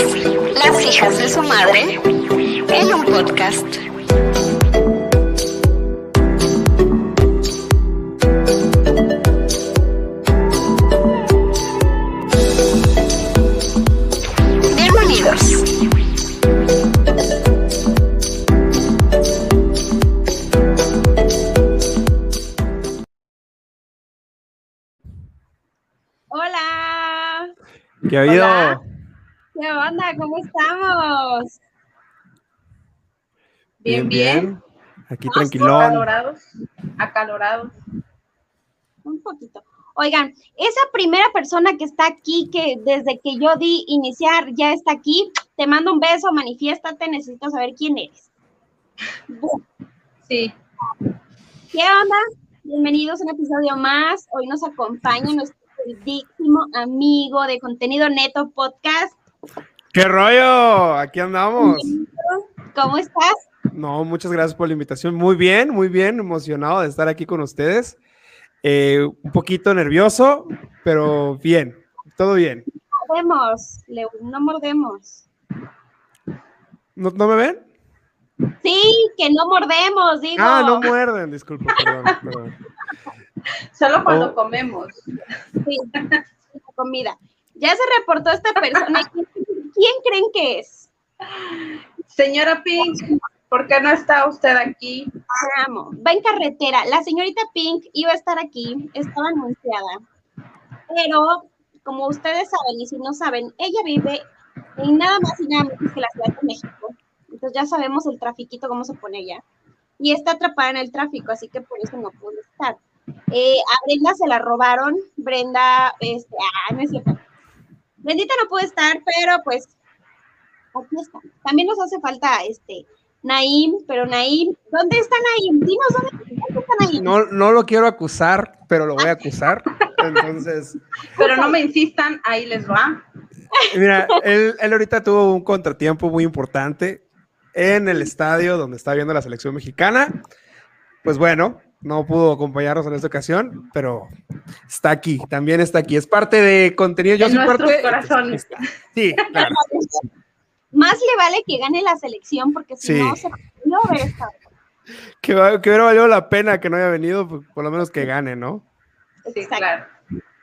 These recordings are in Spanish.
Las hijas de su madre en un podcast. ¿Cómo estamos? Bien, bien. Aquí tranquilón. Acalorados, acalorados. Un poquito. Oigan, esa primera persona que está aquí, que desde que yo di iniciar ya está aquí, te mando un beso, manifiéstate, necesito saber quién eres. Sí, ¿Qué onda? Bienvenidos a un episodio más. Hoy nos acompaña nuestro queridísimo amigo de Contenido Neto Podcast. ¿Qué rollo? Aquí andamos. ¿Cómo estás? No, muchas gracias por la invitación. Muy bien, muy bien, emocionado de estar aquí con ustedes. Eh, un poquito nervioso, pero bien, todo bien. Mordemos, Leo, no mordemos. ¿No, no me ven? Sí, que no mordemos, digo. Ah, no muerden, disculpa, perdón, perdón. solo cuando Oh. comemos. Sí, comida. Ya se reportó esta persona. ¿Quién, quién creen que es? Señora Pink, ¿por qué no está usted aquí? Amo. Va en carretera. La señorita Pink iba a estar aquí, estaba anunciada. Pero, como ustedes saben, y si no saben, ella vive en nada más y nada menos que la Ciudad de México. Entonces ya sabemos el trafiquito, cómo se pone ella. Y está atrapada en el tráfico, así que por eso no pudo estar. Eh, a Brenda se la robaron. Brenda, este, ah, no es cierto. Brendita no pudo estar, pero pues aquí está. También nos hace falta este Naim, pero Naim, ¿dónde está Naim? Dinos dónde, dónde está Naim. No, no lo quiero acusar, pero lo voy a acusar. Entonces, Pero no me insistan, ahí les va. mira, él, él ahorita tuvo un contratiempo muy importante en el estadio donde está viendo la selección mexicana. Pues bueno, no pudo acompañarnos en esta ocasión, pero está aquí, también está aquí. Es parte de contenido. Yo En soy parte. corazones. Sí, claro. Más le vale que gane la selección, porque si Sí. no se no hubiera estado. Que, hubiera valido la pena que no haya venido, pues, por lo menos que gane, ¿no? Sí, Exacto. claro.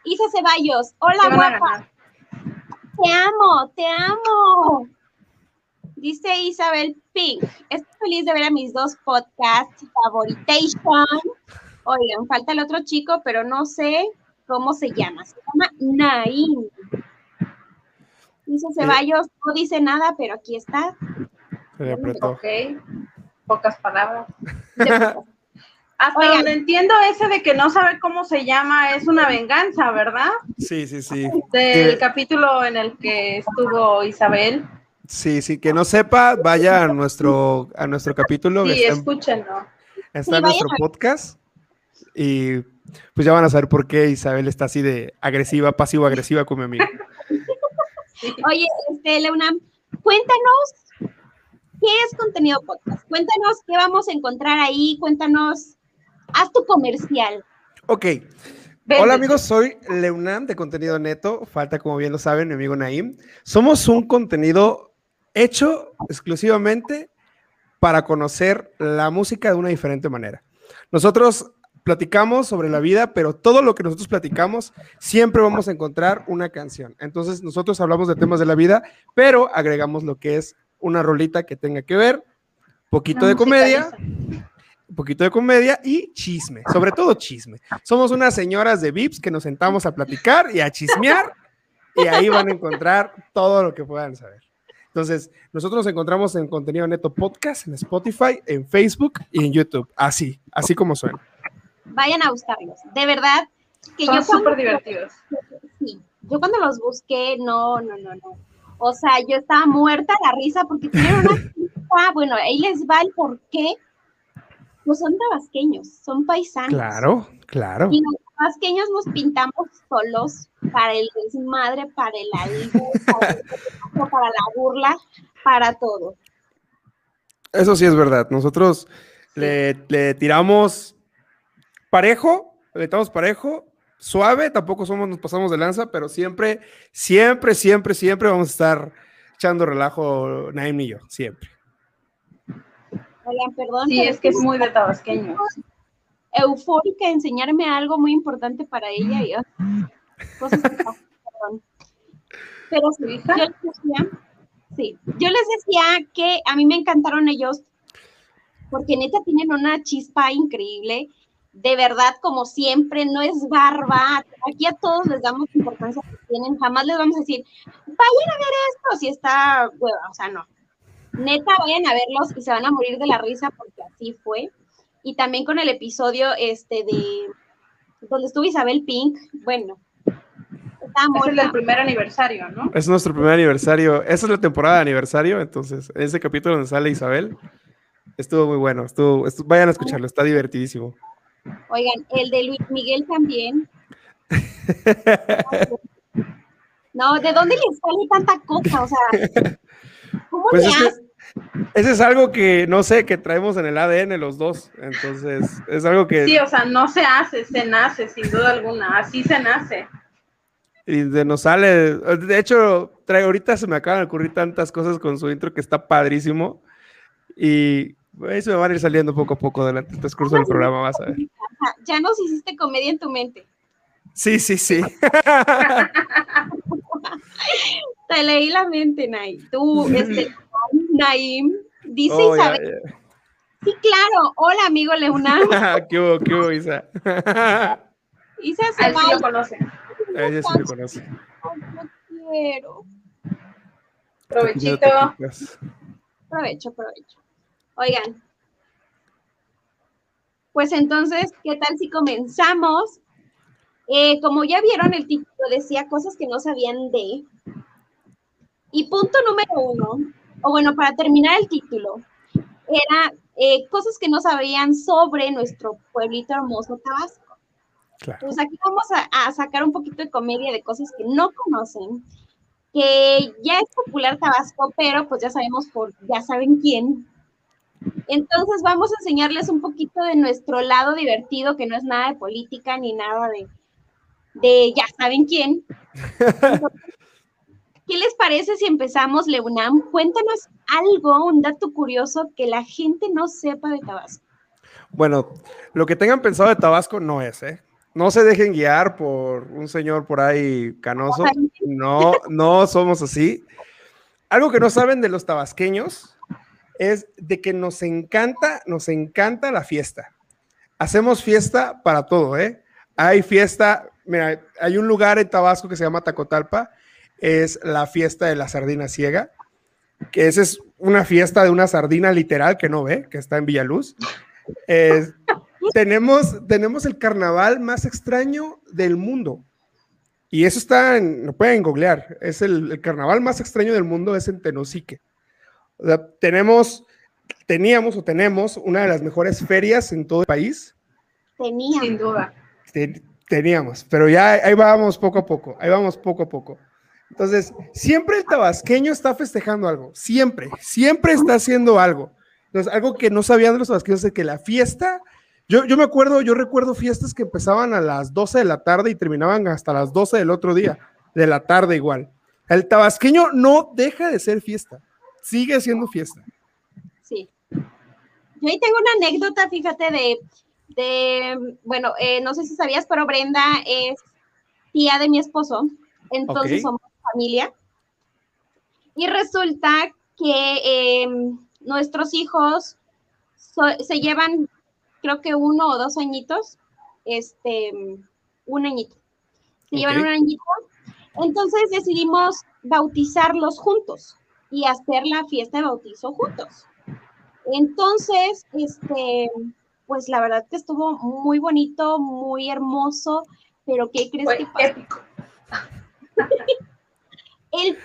Isa Ceballos, hola guapa, te amo, te amo. Dice Isabel Pink, estoy feliz de ver a mis dos podcasts favoritation. Oigan, falta el otro chico, pero no sé cómo se llama. Se llama Naim. Dice Ceballos, no dice nada, pero aquí está. Se apretó. Ok, pocas palabras. Hasta Oigan. donde entiendo ese de que no sabe cómo se llama es una venganza, ¿verdad? Sí, sí, sí. Del capítulo en el que estuvo Isabel. Sí, sí, que no sepa, vaya a nuestro, a nuestro capítulo, Sí, está, en- escúchenlo. está en nuestro podcast. Y pues ya van a saber por qué Isabel está así de agresiva, pasivo-agresiva con mi amigo. Oye, este, Leonam, cuéntanos qué es contenido podcast. Cuéntanos qué vamos a encontrar ahí. Cuéntanos, haz tu comercial. Ok. Hola amigos, soy Leunam de Contenido Neto. Falta, como bien lo saben, mi amigo Naim. Somos un contenido hecho exclusivamente para conocer la música de una diferente manera. Nosotros platicamos sobre la vida, pero todo lo que nosotros platicamos siempre vamos a encontrar una canción. Entonces nosotros hablamos de temas de la vida, pero agregamos lo que es una rolita que tenga que ver, poquito Una de comedia, un poquito de comedia y chisme, sobre todo chisme. Somos unas señoras de VIPs que nos sentamos a platicar y a chismear y ahí van a encontrar todo lo que puedan saber. Entonces, nosotros nos encontramos en Contenido Neto Podcast, en Spotify, en Facebook y en YouTube. Así, así como suena. Vayan a buscarlos. De verdad, que Son yo súper divertidos. sí, yo cuando los busqué, no, no, no, no. O sea, yo estaba muerta de la risa porque tienen una chispa. Bueno, ahí les va el por qué. Pues son tabasqueños, son paisanos. Claro, claro. Y los tabasqueños nos pintamos solos para el desmadre, para el albur, para, el- para la burla, para todo. Eso sí es verdad. Nosotros le, le tiramos parejo, le tiramos parejo, suave, tampoco somos, nos pasamos de lanza, pero siempre, siempre, siempre, siempre vamos a estar echando relajo Naim y yo, siempre. Oigan, perdón. Sí, es que es muy de tabasqueños. Eufórica de enseñarme algo muy importante para ella. Y, ah, cosas que. Pero sí, yo les decía, yo les decía que a mí me encantaron ellos porque neta tienen una chispa increíble. De verdad, como siempre, no es barba. Aquí a todos les damos importancia que tienen. Jamás les vamos a decir, vayan a ver esto si está hueva. O sea, no. Neta, vayan a verlos y se van a morir de la risa porque así fue. Y también con el episodio este de donde estuvo Isabel Pink. Bueno, está Es el del primer aniversario, ¿no? Es nuestro primer aniversario. Esa es la temporada de aniversario, entonces, ese capítulo donde sale Isabel estuvo muy bueno. Estuvo, estu- vayan a escucharlo, está divertidísimo. Oigan, el de Luis Miguel también. No, ¿de dónde le sale tanta cosa? O sea, ¿cómo Pues le que- hace? Ese es algo que, no sé, que traemos en el ADN los dos. Entonces, es algo que Sí, o sea, no se hace, se nace, sin duda alguna. Así se nace. y de nos sale. De hecho, trae, ahorita se me acaban de ocurrir tantas cosas con su intro que está padrísimo. Y ahí se me van a ir saliendo poco a poco durante el transcurso del programa, vas a ver. Ya nos hiciste comedia en tu mente. Sí, sí, sí. Te leí la mente, Naim. Tú, este, Naim, dice Oh, Isabel. Sí, claro. Hola, amigo Leonardo. ya. ¿Qué hubo, qué hubo, Isa? Isa se sí lo conoce. A ella sí me conoce. No quiero. Provechito. Provecho, provecho. Oigan. Pues entonces, ¿qué tal si comenzamos? Eh, como ya vieron, el título decía cosas que no sabían de. Y punto número uno, o bueno, para terminar el título, era eh, cosas que no sabían sobre nuestro pueblito hermoso Tabasco. Claro. Pues aquí vamos a, a sacar un poquito de comedia de cosas que no conocen, que ya es popular Tabasco, pero pues ya sabemos por, ya saben quién. Entonces vamos a enseñarles un poquito de nuestro lado divertido, que no es nada de política ni nada de, de ya saben quién. ¿Qué les parece si empezamos, Leunam? Cuéntanos algo, un dato curioso que la gente no sepa de Tabasco. Bueno, lo que tengan pensado de Tabasco no es, ¿eh? No se dejen guiar por un señor por ahí canoso. No, no somos así. Algo que no saben de los tabasqueños es de que nos encanta, nos encanta la fiesta. Hacemos fiesta para todo, ¿eh? Hay fiesta, mira, hay un lugar en Tabasco que se llama Tacotalpa, es la fiesta de la sardina ciega, que esa es una fiesta de una sardina literal que no ve, que está en Villaluz. Es- tenemos, tenemos el carnaval más extraño del mundo. Y eso está, en, lo pueden googlear, es el, el carnaval más extraño del mundo, es en Tenosique. O sea, tenemos, teníamos o tenemos una de las mejores ferias en todo el país. Tenía. Sin duda. Ten- teníamos, pero ya ahí vamos poco a poco, ahí vamos poco a poco. Entonces, siempre el tabasqueño está festejando algo, siempre, siempre está haciendo algo. Entonces, algo que no sabían de los tabasqueños es que la fiesta, yo, yo me acuerdo, yo recuerdo fiestas que empezaban a las 12 de la tarde y terminaban hasta las 12 del otro día, de la tarde igual. El tabasqueño no deja de ser fiesta, sigue siendo fiesta. Sí. Yo ahí tengo una anécdota, fíjate, de, de bueno, eh, no sé si sabías, pero Brenda es tía de mi esposo, entonces somos familia. Y resulta que em, nuestros hijos so- se llevan, creo que uno o dos añitos, este, un añito. Se llevan un añito. Entonces decidimos bautizarlos juntos y hacer la fiesta de bautizo juntos. Entonces, este, pues la verdad que estuvo muy bonito, muy hermoso, pero ¿qué crees Fue que pasó? El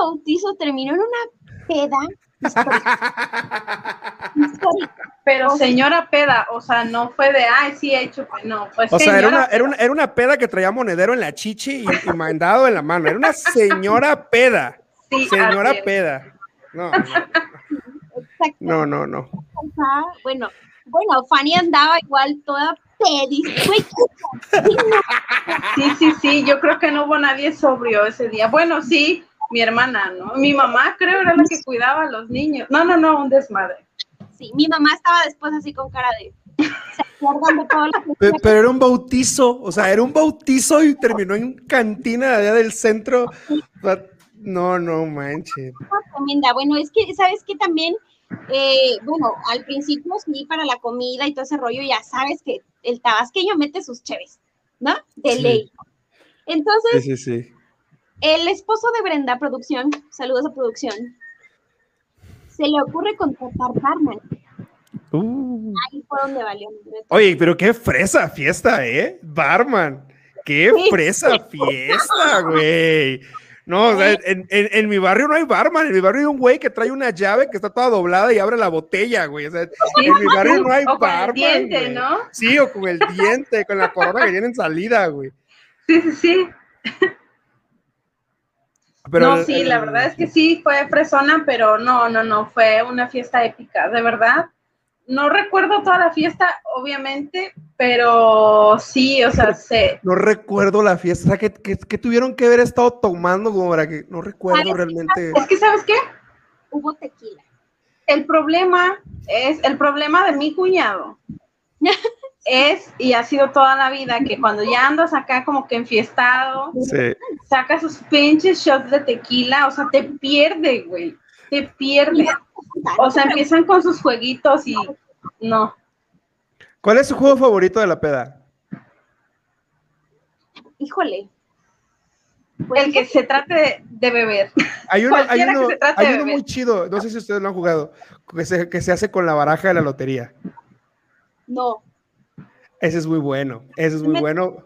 bautizo terminó en una peda histórica. histórica. Pero señora peda, o sea, no fue de, ay, sí, he hecho, no, pues O sea, era una, era, una, era una peda que traía monedero en la chichi y, y mandado en la mano. Era una señora peda. Sí, Señora así peda. No, no, no, no, no. Ajá, Bueno, bueno, Fanny andaba igual toda Sí, sí, sí, yo creo que no hubo nadie sobrio ese día. Bueno, sí, mi hermana, ¿no? Mi mamá creo era la que cuidaba a los niños. No, no, no, un desmadre. Sí, mi mamá estaba después así con cara de... ¿Se acuerdan de todo lo que Pe- Pero era un bautizo, o sea, era un bautizo y terminó en cantina allá del centro. No, no manches. Bueno, es que, ¿sabes qué también? Eh, bueno, al principio sí, para la comida y todo ese rollo, ya sabes que el tabasqueño mete sus cheves, ¿no? De Sí. ley. Entonces, Sí, sí, sí. el esposo de Brenda, producción, saludos a producción, se le ocurre contratar barman. Uh. Ahí fue donde valió. Oye, pero qué fresa fiesta, ¿eh? Barman. Qué fresa fiesta, güey. No, o sea, en, en- en mi barrio no hay barman. En mi barrio hay un güey que trae una llave que está toda doblada y abre la botella, güey. O sea, en mi barrio no hay o con el barman. diente, güey. ¿no? Sí, o con el diente, con la corona que viene en salida, güey. Sí, sí, sí. Pero no, el- sí, la verdad es que sí fue fresona, pero no, no, no, fue una fiesta épica, de verdad. No recuerdo toda la fiesta, obviamente, pero sí, o sea, se, No recuerdo la fiesta. O sea, que, que- que tuvieron que haber estado tomando como para que no recuerdo ¿Sabes qué realmente. es que, ¿sabes qué? Hubo tequila. El problema es, el problema de mi cuñado es, y ha sido toda la vida, que cuando ya andas acá como que enfiestado, Sí. saca sus pinches shots de tequila, o sea, te pierde, güey, te pierde. O sea, empiezan con sus jueguitos y no. ¿Cuál es su juego favorito de la peda? Híjole. El que se trate de, beber. Hay uno, hay Cualquiera que uno, se trate hay de uno beber. muy chido, no sé si ustedes lo han jugado, que se, que se hace con la baraja de la lotería. No. Ese es muy bueno, ese es muy Me- bueno.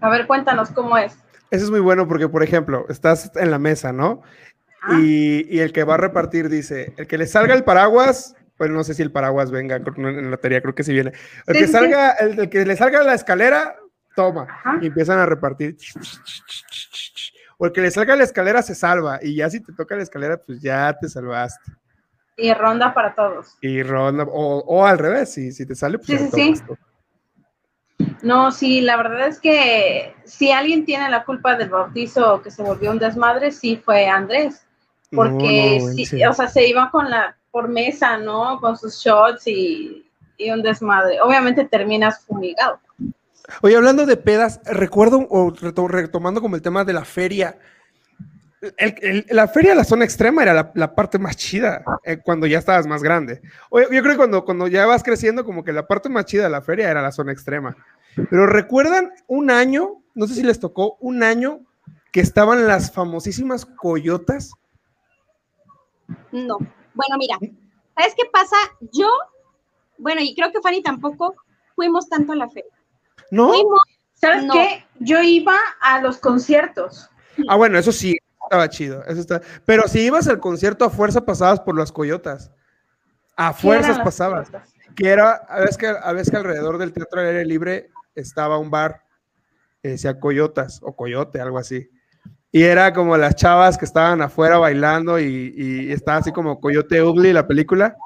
A ver, cuéntanos cómo es. Ese es muy bueno porque, por ejemplo, estás en la mesa, ¿no? Ah. Y, y el que va a repartir dice, el que le salga el paraguas, pues no sé si el paraguas venga en la lotería, creo que sí viene. El que salga, el, el que le salga la escalera, toma. Ajá. Y empiezan a repartir. O el que le salga la escalera se salva. Y ya si te toca la escalera, pues ya te salvaste. Y ronda para todos. Y ronda, o, o al revés, si, si te sale, pues Sí, ya sí, tomas sí. tú. No, sí, la verdad es que si alguien tiene la culpa del bautizo que se volvió un desmadre, sí fue Andrés. Porque No, no, sí, sí. o sea, se iba con la por mesa, ¿no? Con sus shots y, y un desmadre. Obviamente terminas fumigado. Oye, hablando de pedas, recuerdo, o reto- retomando como el tema de la feria, el- el- la feria de la zona extrema era la, la parte más chida eh, cuando ya estabas más grande. Oye, yo creo que cuando, cuando ya vas creciendo, como que la parte más chida de la feria era la zona extrema. Pero recuerdan un año, no sé si les tocó, un año que estaban las famosísimas coyotas. No. Bueno, mira, ¿sabes qué pasa? Yo, bueno, y creo que Fanny tampoco, fuimos tanto a la feria. ¿No? Fuimos, ¿Sabes No. qué? Yo iba a los conciertos. Ah, bueno, eso sí, estaba chido. Eso está... Pero si ibas al concierto a fuerza pasabas por las coyotas. A ¿Qué fuerzas pasabas. que era, a veces que, a veces que alrededor del teatro al aire libre estaba un bar que decía Coyotas o Coyote, algo así. Y era como las chavas que estaban afuera bailando y, y estaba así como Coyote Ugly, la película.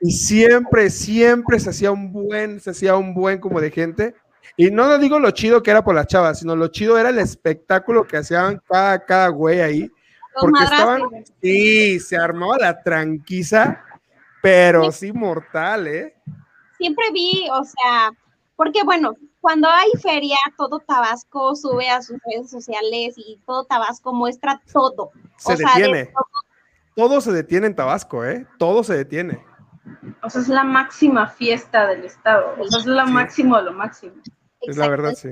Y siempre, siempre se hacía un buen, se hacía un buen como de gente. Y no lo digo lo chido que era por las chavas, sino lo chido era el espectáculo que hacían cada, cada güey ahí. Porque estaban, sí, se armaba la tranquiza, pero sí mortal, ¿eh? Siempre vi, o sea, porque bueno, cuando hay feria, todo Tabasco sube a sus redes sociales y todo Tabasco muestra todo. Se o sea, de detiene. todo. Todo se detiene en Tabasco, ¿eh? Todo se detiene. O sea, es la máxima fiesta del estado. O sea, es lo Sí. máximo de lo máximo. Es la Exacto. verdad, sí.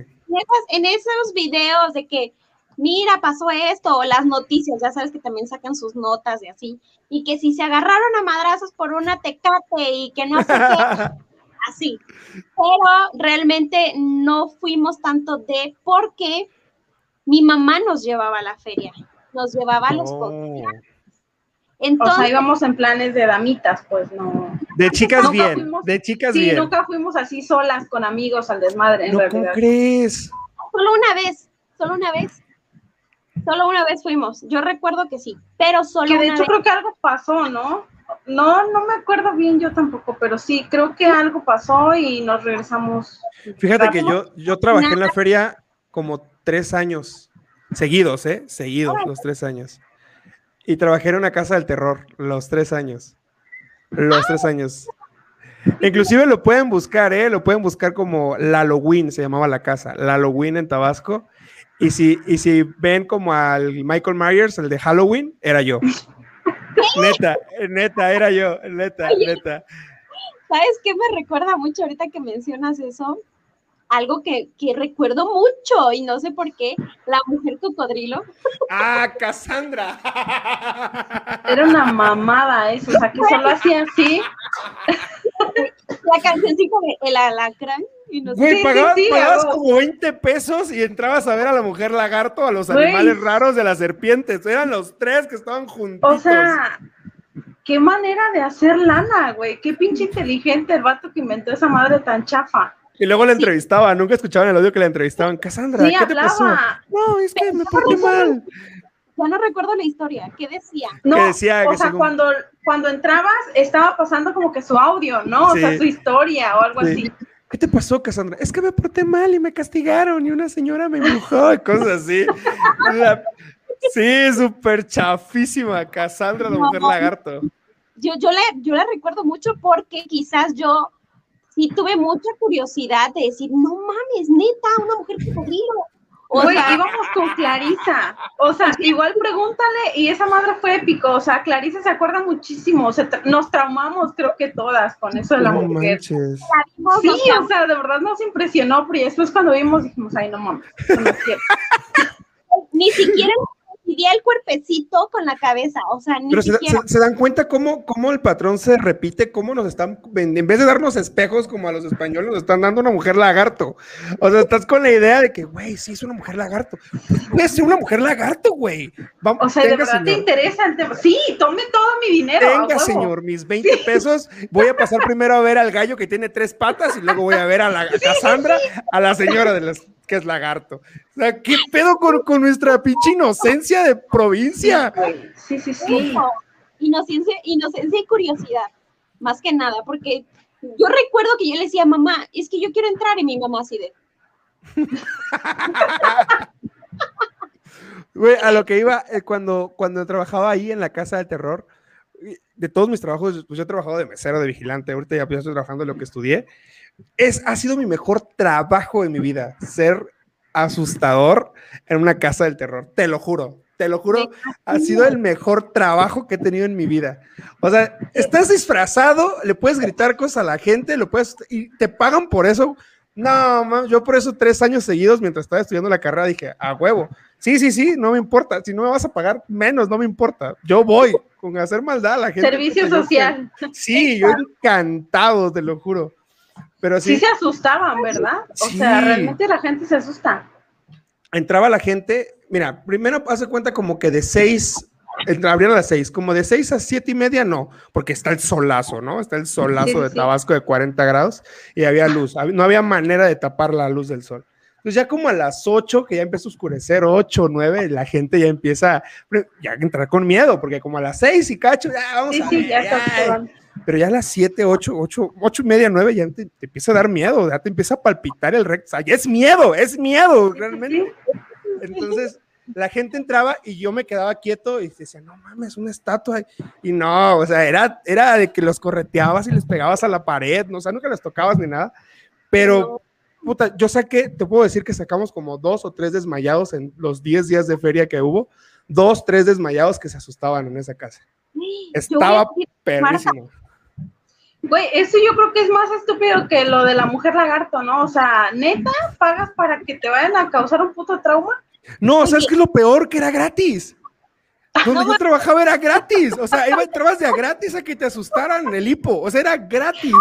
en esos videos de que, mira, pasó esto, o las noticias, ya sabes que también sacan sus notas y así, y que si se agarraron a madrazos por una tecate y que no sé qué, así. Pero realmente no fuimos tanto de porque mi mamá nos llevaba a la feria, nos llevaba a los Oh. Conciertos. O Entonces, sea, íbamos en planes de damitas, pues no. De chicas Nunca bien, fuimos- de chicas Sí, bien. nunca fuimos así solas con amigos al desmadre, en No, ¿cómo realidad. crees? solo una vez, solo una vez. Solo una vez fuimos. Yo recuerdo que sí, pero solo Que de una hecho vez. creo que algo pasó, ¿no? No, no me acuerdo bien yo tampoco, pero sí, creo que algo pasó y nos regresamos. Fíjate que yo, yo trabajé en la feria como tres años. Seguidos, ¿eh? Seguidos, los tres años. Y trabajé en una casa del terror, los tres años. Los tres años. Inclusive lo pueden buscar, ¿eh? Lo pueden buscar como Halloween, se llamaba la casa. Halloween en Tabasco. Y si, y si ven como al Michael Myers, el de Halloween, era yo. Neta, neta, era yo, neta, neta. ¿Sabes qué me recuerda mucho ahorita que mencionas eso? Algo que, que recuerdo mucho y no sé por qué, la mujer cocodrilo. Ah, Cassandra. Era una mamada eso, o sea, que solo hacía así. La cancioncita de El Alacrán. Y no. Güey, Sí, pagabas, sí, sí, pagabas como 20 pesos y entrabas a ver a la mujer lagarto, a los Güey. animales raros de las serpientes. Eran los tres que estaban juntitos. O sea, qué manera de hacer lana, güey. Qué pinche inteligente el vato que inventó esa madre tan chafa. Y luego la entrevistaban, nunca escuchaban el audio que la entrevistaban. Cassandra, Sí, ¿qué te pasó? hablaba. No, es que me porté no mal. Ya no recuerdo la historia. ¿Qué decía? No, Que decía o que sea, según- cuando, cuando entrabas estaba pasando como que su audio, ¿no? O sea, su historia o algo Sí. así. ¿Qué te pasó, Cassandra? Es que me porté mal y me castigaron y una señora me embrujó y cosas así. La- Sí, súper chafísima, Cassandra, la mujer lagarto. Yo, yo, la, yo la recuerdo mucho porque quizás yo sí tuve mucha curiosidad de decir, no mames, neta, una mujer cocodrilo. O sea, íbamos con Clarisa. O sea, igual pregúntale, y esa madre fue épico. O sea, Clarisa se acuerda muchísimo. O sea, tra- nos traumamos, creo que todas, con eso de la No mujer. manches. Sí, o sea, de verdad nos impresionó, pero después cuando vimos dijimos, ay, no mames, no es cierto. ni siquiera coincidía el cuerpecito con la cabeza, o sea, ni Pero se, siquiera. se- se dan cuenta cómo, cómo el patrón se repite, cómo nos están, en vez de darnos espejos como a los españoles, nos están dando una mujer lagarto. O sea, estás con la idea de que, güey, sí es una mujer lagarto. Puede ser una mujer lagarto, güey. Vamos, O sea, de verdad te interesa el tema. Sí, tome todo mi dinero. a huevo. señor, mis 20 pesos. Voy a pasar primero a ver al gallo que tiene tres patas y luego voy a ver a la a Cassandra, a la señora de las que es lagarto. Sea, ¿qué pedo con, con nuestra pinche inocencia de provincia? Sí, sí, sí. Eso, Inocencia, inocencia y curiosidad, más que nada, porque yo recuerdo que yo le decía, mamá, es que yo quiero entrar, y mi mamá así de, Güey, a lo que iba eh, cuando, cuando trabajaba ahí en la casa del terror, de todos mis trabajos, pues yo he trabajado de mesero, de vigilante, ahorita ya estoy trabajando en lo que estudié. Es, ha sido mi mejor trabajo en mi vida, ser asustador en una casa del terror, te lo juro, te lo juro, ha sido el mejor trabajo que he tenido en mi vida. O sea, estás disfrazado, le puedes gritar cosas a la gente, lo puedes, y te pagan por eso. No, man, yo por eso tres años seguidos, mientras estaba estudiando la carrera, dije, a huevo. Sí, sí, sí, no me importa. Si no me vas a pagar menos, no me importa. Yo voy con hacer maldad a la gente. Servicio social. Sí, yo encantado, te lo juro. Pero Sí sí, se asustaban, ¿verdad? O Sí. sea, realmente la gente se asusta. entraba la gente, mira, primero hace cuenta como que de seis, abrían a las seis, como de seis a siete y media no, porque está el solazo, ¿no? Está el solazo Sí, de sí. Tabasco de 40 grados y había luz, no había manera de tapar la luz del sol. Entonces ya como a las 8, que ya empieza a oscurecer, 8, 9, la gente ya empieza ya a entrar con miedo, porque como a las 6 y cacho, ya vamos Sí, a sí, ver, ya ya. Pero ya a las 7, 8, 8, 8 y media, 9, ya te, te empieza a dar miedo, ya te empieza a palpitar el recto. O sea, ya es miedo, es miedo, realmente. Entonces, la gente entraba y yo me quedaba quieto y decía, no mames, una estatua. Y no, o sea, era, era de que los correteabas y les pegabas a la pared, no, o sea, nunca les tocabas ni nada. Pero, puta, yo saqué, te puedo decir que sacamos como dos o tres desmayados en los 10 días de feria que hubo. Dos, tres desmayados que se asustaban en esa casa. Estaba perrísimo. Güey, eso yo creo que es más estúpido que lo de la mujer lagarto, ¿no? O sea, neta, pagas para que te vayan a causar un puto trauma. No, ¿sabes qué es lo peor? Que era gratis. Donde yo trabajaba era gratis. O sea, iba, entrabas de a gratis a que te asustaran el hipo. O sea, era gratis.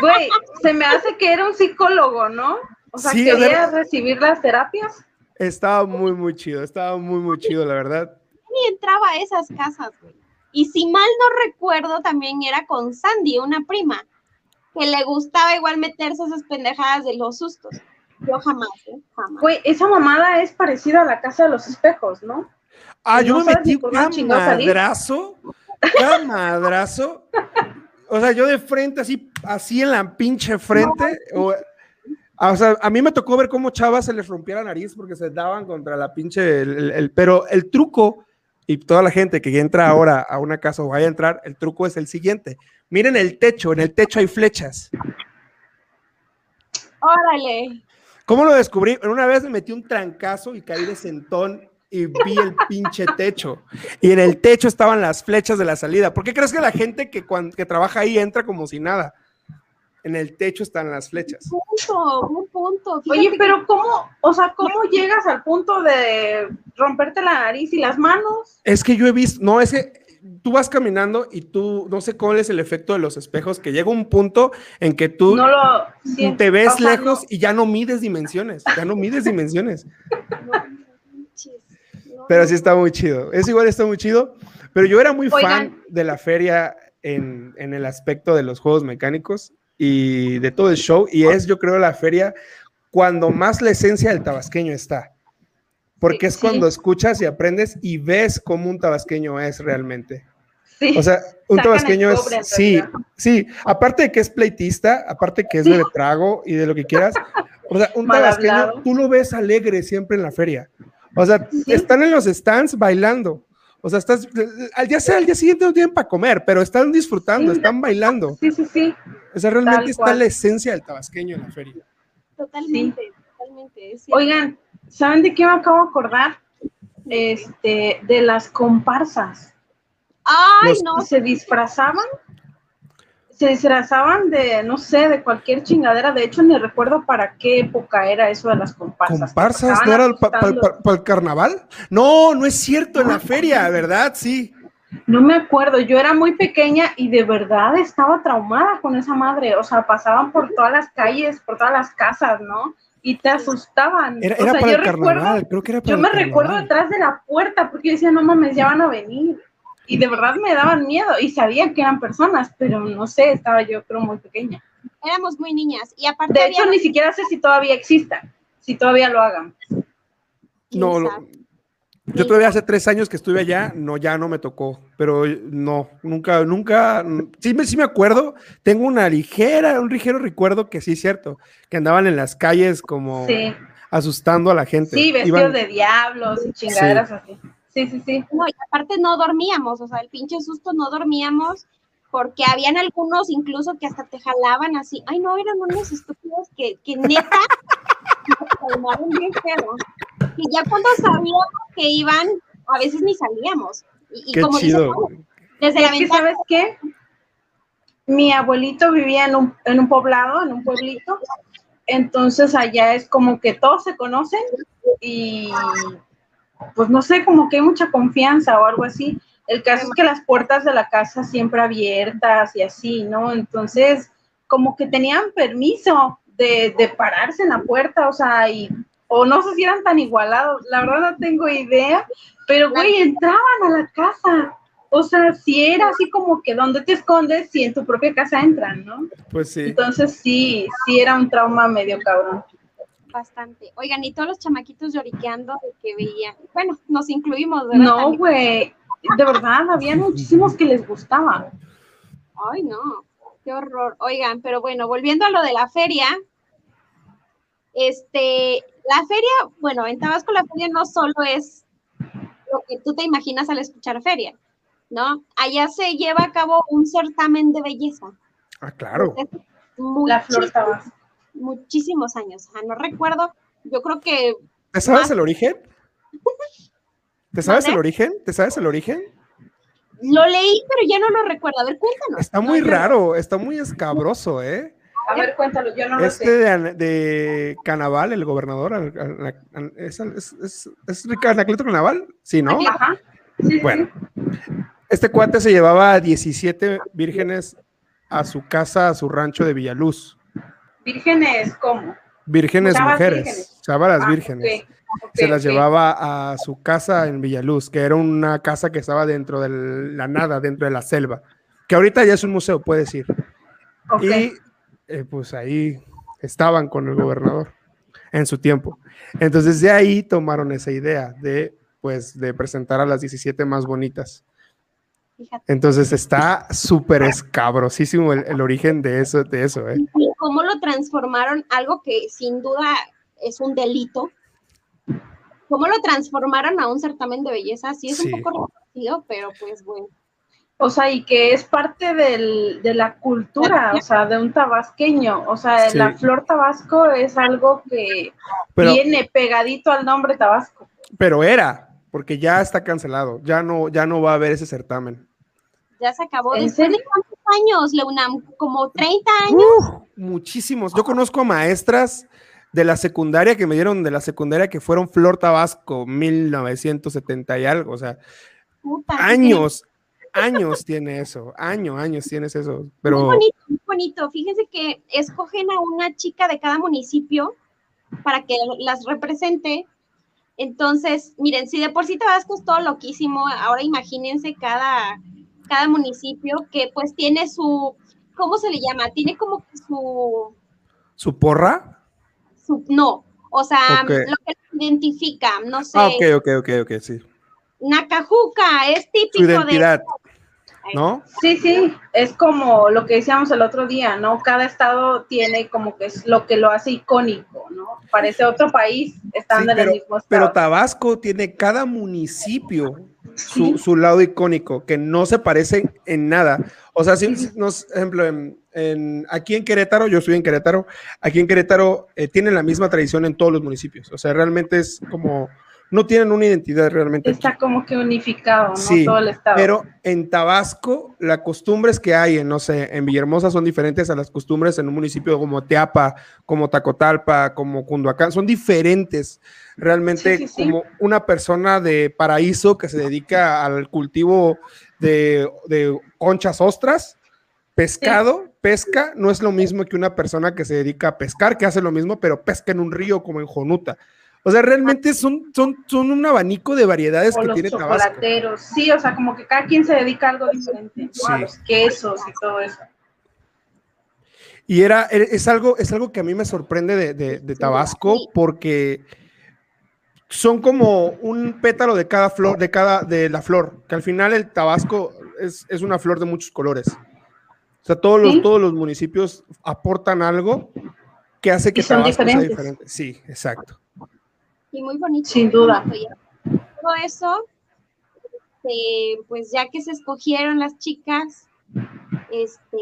Güey, se me hace que era un psicólogo, ¿no? O sea, Sí, quería recibir las terapias. Estaba muy, muy chido. Estaba muy, muy chido, la verdad. y entraba a esas casas, güey. Y si mal no recuerdo, también era con Sandy, una prima, que le gustaba igual meterse esas pendejadas de los sustos. Yo jamás, ¿eh? Jamás. Güey, esa mamada es parecida a la casa de los espejos, ¿no? Ah, yo No me metí salir. madrazo. Cada madrazo. O sea, yo de frente, así, así en la pinche frente. o- Ah, o sea, a mí me tocó ver cómo chavas se les rompía la nariz porque se daban contra la pinche. el- el- el- pero el truco, y toda la gente que entra ahora a una casa o vaya a entrar, el truco es el siguiente. Miren el techo, en el techo hay flechas. Órale. ¿Cómo lo descubrí? Una vez me metí un trancazo y caí de sentón y vi el pinche techo. Y en el techo estaban las flechas de la salida. ¿Por qué crees que la gente que, que trabaja ahí entra como si nada? En el techo están las flechas. Punto, un punto. Oye, pero ¿cómo, o sea, cómo llegas al punto de romperte la nariz y las manos? Es que yo he visto, no, es que tú vas caminando y tú, no sé cuál es el efecto de los espejos, que llega un punto en que tú No lo te ves o sea, lejos no- y ya no mides dimensiones, ya no mides dimensiones. No manches, no. Pero sí está muy chido. Es igual, está muy chido. Pero yo era muy fan de la feria en, en el aspecto de los juegos mecánicos y de todo el show. Y es, yo creo, la feria cuando más la esencia del tabasqueño está. Porque Sí, es sí. cuando escuchas y aprendes y ves cómo un tabasqueño es realmente. Sí. O sea, un Sacan tabasqueño es, sí, sí, aparte de que es pleitista, aparte que es de trago y de lo que quieras, o sea, un Mal tabasqueño, hablado. tú lo ves alegre siempre en la feria. O sea, están en los stands bailando. O sea, estás, al día sea, al día siguiente no tienen para comer, pero están disfrutando, Sí. están bailando. sí, sí, sí. O sea, realmente está la esencia del tabasqueño en la feria. Totalmente, totalmente. es. Oigan, ¿saben de qué me acabo de acordar? Este, de las comparsas. Ay, los- no. Se disfrazaban, se disfrazaban de, no sé, de cualquier chingadera. De hecho, ni recuerdo para qué época era eso de las comparsas. ¿Comparsas? ¿No era para el carnaval? No, no es cierto, en la feria, ¿verdad? Sí. No me acuerdo, yo era muy pequeña y de verdad estaba traumada con esa madre. O sea, pasaban por todas las calles, por todas las casas, ¿no? Y te asustaban. Era, o sea, para yo el recuerdo, carnaval, creo que era para yo me recuerdo detrás de la puerta porque yo decía, no mames, ya van a venir. Y de verdad me daban miedo y sabía que eran personas, pero no sé, estaba yo creo muy pequeña. Éramos muy niñas. Y aparte, De había- hecho, ni siquiera sé si todavía exista, si todavía lo hagan. ¿quién No, lo- yo todavía hace tres años que estuve allá, no, ya no me tocó, pero no, nunca, nunca, sí me, sí me acuerdo, tengo una ligera, un ligero recuerdo que sí es cierto, que andaban en las calles como Sí, asustando a la gente. sí, vestidos Iban- de diablos y chingaderas así. Sí, sí, sí. No, y aparte no dormíamos, o sea, el pinche susto no dormíamos, porque habían algunos incluso que hasta te jalaban así. Ay, no, eran unos estúpidos que, que neta bien feo. Y ya cuando sabíamos que iban, a veces ni salíamos. Y, y Qué como chido. dices, desde la ventana, ¿sabes qué? Mi abuelito vivía en un, en un poblado, en un pueblito, entonces allá es como que todos se conocen y pues no sé, como que hay mucha confianza o algo así. El caso es que las puertas de la casa siempre abiertas y así, ¿no? Entonces, como que tenían permiso de, de pararse en la puerta, o sea, y, o no sé si eran tan igualados, la verdad no tengo idea, pero güey, entraban a la casa. O sea, si era así como que donde te escondes, si en tu propia casa entran, ¿no? Pues sí. Entonces sí, sí era un trauma medio cabrón. Bastante. Oigan, y todos los chamaquitos lloriqueando de que veían. Bueno, nos incluimos, ¿verdad? No, güey, de verdad, había muchísimos que les gustaba. Ay, no, qué horror. Oigan, pero bueno, volviendo a lo de la feria, este, la feria, bueno, en Tabasco la feria no solo es lo que tú te imaginas al escuchar feria, ¿no? Allá se lleva a cabo un certamen de belleza. Ah, claro. Desde La flor estaba. Muchísimos años. O sea, no recuerdo, yo creo que ¿Te sabes más- el origen? ¿Te sabes el origen? ¿Te sabes el origen? lo leí, pero ya no lo recuerdo. A ver, cuéntanos. Está muy raro, está muy escabroso, ¿eh? A ver, cuéntalo, yo no lo Este sé. de, An- de Canaval, el gobernador, al- al- al- ¿es, es, es, es Anacleto Canaval? Sí, ¿no? Ajá. Sí, Bueno, sí. este cuate se llevaba a 17 vírgenes a su casa, a su rancho de Villaluz. Vírgenes, ¿cómo? Vírgenes Chavas mujeres, vírgenes. chavalas Ah, vírgenes. se las llevaba a su casa en Villaluz, que era una casa que estaba dentro de la nada, dentro de la selva, que ahorita ya es un museo, puedes ir. Y eh, pues ahí estaban con el gobernador en su tiempo. Entonces de ahí tomaron esa idea de pues de presentar a las 17 más bonitas. Entonces está súper escabrosísimo el, el origen de eso, de eso, ¿eh? Cómo lo transformaron, algo que sin duda es un delito, cómo lo transformaron a un certamen de belleza, sí es Sí. un poco reconocido, pero pues bueno. O sea, y que es parte del- de la cultura, o sea, de un tabasqueño. O sea, Sí. la flor tabasco es algo que Pero, viene pegadito al nombre tabasco. pero era, porque ya está cancelado. Ya no, ya no va a haber ese certamen. Ya se acabó. ¿En ¿Después de serio? Años, Leunam? ¿Como 30 años? Muchísimos. Yo conozco a maestras de la secundaria que me dieron de la secundaria que fueron Flor Tabasco 1970 y algo. O sea, Puta, años, años tiene eso. Años, años tienes eso. Muy Pero bonito, muy bonito. Fíjense que escogen a una chica de cada municipio para que las represente. Entonces, miren, si de por sí Tabasco es todo loquísimo, ahora imagínense cada, cada municipio que pues tiene su, ¿cómo se le llama? Tiene como su, su porra. su no, o sea, lo que identifica, no sé, Ah, ok, ok, ok, ok, sí. Nacajuca, es Su típico identidad, de... ¿no? Sí, sí, es como lo que decíamos el otro día, ¿no? Cada estado tiene como que es lo que lo hace icónico, ¿no? Parece otro país estando Sí, en el mismo estado. Pero Tabasco tiene cada municipio su, Sí. su lado icónico, que no se parecen en nada. O sea, si nos, ejemplo, en, en- aquí en Querétaro, yo estoy en Querétaro, aquí en Querétaro eh, tienen la misma tradición en todos los municipios. O sea, realmente es como, no tienen una identidad realmente. aquí. Está como que unificado, ¿no? Sí, Todo el estado. Pero en Tabasco, las costumbres que hay en, no sé, en Villahermosa son diferentes a las costumbres en un municipio como Teapa, como Tacotalpa, como Cunduacán, son diferentes. Realmente Sí, sí, sí. como una persona de paraíso que se dedica al cultivo de, de conchas ostras, pescado, pesca, no es lo mismo que una persona que se dedica a pescar, que hace lo mismo, pero pesca en un río como en Jonuta. O sea, realmente son, son, son un abanico de variedades o que los tiene Tabasco. chocolateros, sí, o sea, como que cada quien se dedica a algo diferente. Sí. A los quesos y todo eso. Y era, e- es algo, es algo que a mí me sorprende de, de- de Tabasco porque son como un pétalo de cada flor, de cada, de la flor, que al final el Tabasco es, es una flor de muchos colores. O sea, todos los, Sí. todos los municipios aportan algo que hace que Y son Tabasco sea diferente. Sí, exacto. Y muy bonito. Sin duda. Todo eso, este, pues ya que se escogieron las chicas, este,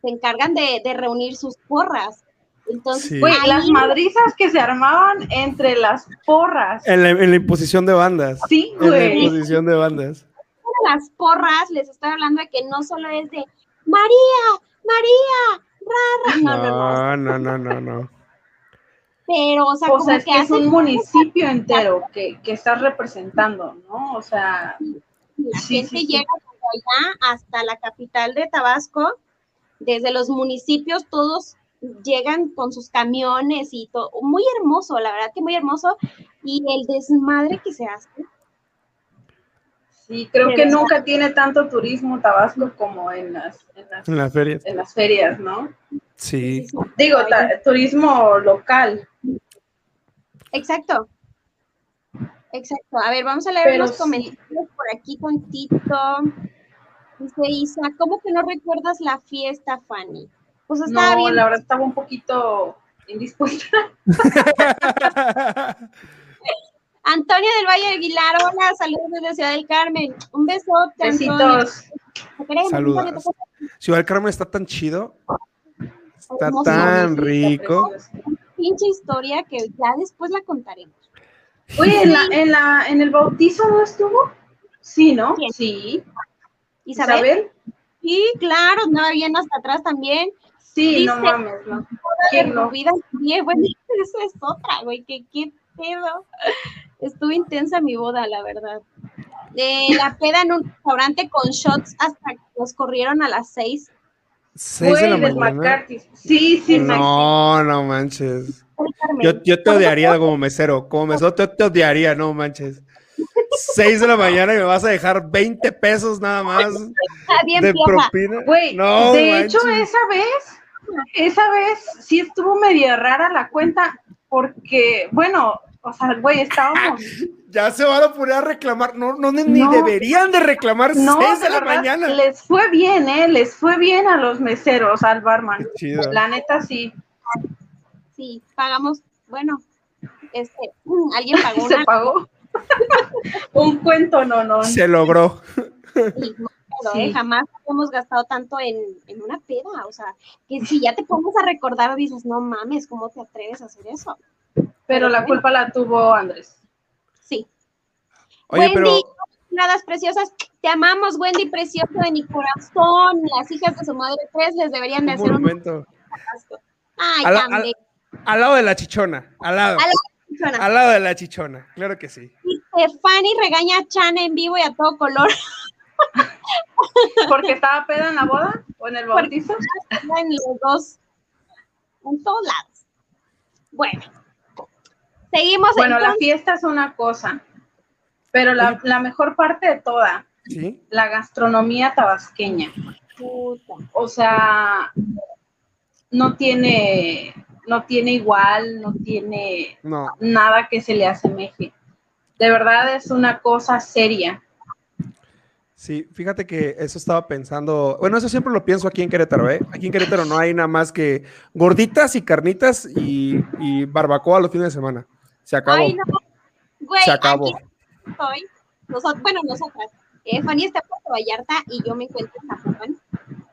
se encargan de, de reunir sus porras. Entonces, Sí. Güey, las madrizas que se armaban entre las porras. En la, en la imposición de bandas. Sí, En la güey. imposición de bandas. las porras, les estoy hablando de que no solo es de María, María, rara, no, no, no, No, no, no, no, no. Pero, o sea, O como sea, es que que es un municipio entero que, que estás representando, ¿no? O sea, la Sí, gente sí, sí. llega allá hasta la capital de Tabasco, desde los municipios todos llegan con sus camiones y todo, muy hermoso, la verdad que muy hermoso, y el desmadre que se hace. sí, creo que nunca tiene tanto turismo Tabasco como en las, en las, En las ferias. en las ferias, ¿no? Sí. Digo, ta- turismo local. Exacto. Exacto. A ver, vamos a leer Pero los sí. comentarios por aquí con Tito. Dice Isa, ¿cómo que no recuerdas la fiesta, Fanny? Pues estaba No, bien. la verdad estaba un poquito indispuesta. Antonio del Valle de Aguilar, hola, saludos desde Ciudad del Carmen. Un besote, Antonio. Besitos. Saludos. Antonio, queremos. Ciudad del Carmen está tan chido. Está Hermoso. tan rico. precioso. Pinche historia que ya después la contaremos. Oye, ¿en, la, en, la, ¿en el bautizo no estuvo? Sí, ¿no? ¿Quién? Sí. Isabel. ¿Isabel? Sí, claro, andaba bien hasta atrás también. Sí, no mames, no. ¿Quién no? vida bueno, esa es otra, güey, que qué pedo. Estuvo intensa mi boda, la verdad. De la peda en un restaurante con shots hasta que nos corrieron a las seis. Seis de la mañana. Sí, sí, No, no manches. Yo, yo te odiaría como mesero. Como mesero te, te odiaría, no manches. Seis de la mañana y me vas a dejar 20 pesos nada más está bien de propina. Güey, no, de hecho, esa vez, esa vez sí estuvo media rara la cuenta, porque, bueno, o sea, güey, estábamos. Ya se van a poner a reclamar. No, no, ni, No. deberían de reclamar No, seis de de la verdad, mañana. les fue bien, ¿eh? Les fue bien a los meseros, al barman. Qué chido. La neta, sí. Sí, pagamos, bueno, este, mm, alguien pagó Se una pagó. Un cuento, no, no. Se logró. pero, Sí. eh, jamás hemos gastado tanto en, en una peda, o sea, que si ya te pones a recordar dices, no mames, ¿cómo te atreves a hacer eso? Pero la culpa la tuvo Andrés. Sí. Oye, pero Wendy, Nadas preciosas, te amamos, Wendy, precioso de mi corazón. Las hijas de su madre tres les deberían de un hacer un monumento. casco. Ay, A la- tan a- bello. Al lado de la chichona. Al lado. A la chichona. Al lado de la chichona. Claro que sí. Dice, Fanny regaña a Chan en vivo y a todo color. ¿Porque estaba peda en la boda o en el bautizo? en los dos, en todos lados. Bueno, seguimos Bueno, la fiesta es una cosa, pero la, la mejor parte de toda, Sí. la gastronomía tabasqueña. Puta. O sea, no tiene, no tiene igual, no tiene No. nada que se le asemeje. De verdad es una cosa seria. Sí, fíjate que eso estaba pensando. Bueno, eso siempre lo pienso aquí en Querétaro, ¿eh? Aquí en Querétaro no hay nada más que gorditas y carnitas y, y barbacoa los fines de semana. Se acabó. Ay, no. Güey, Se acabó. estoy. Bueno, nosotras. Eh, Fanny está en Puerto Vallarta y yo me encuentro en Zapopan.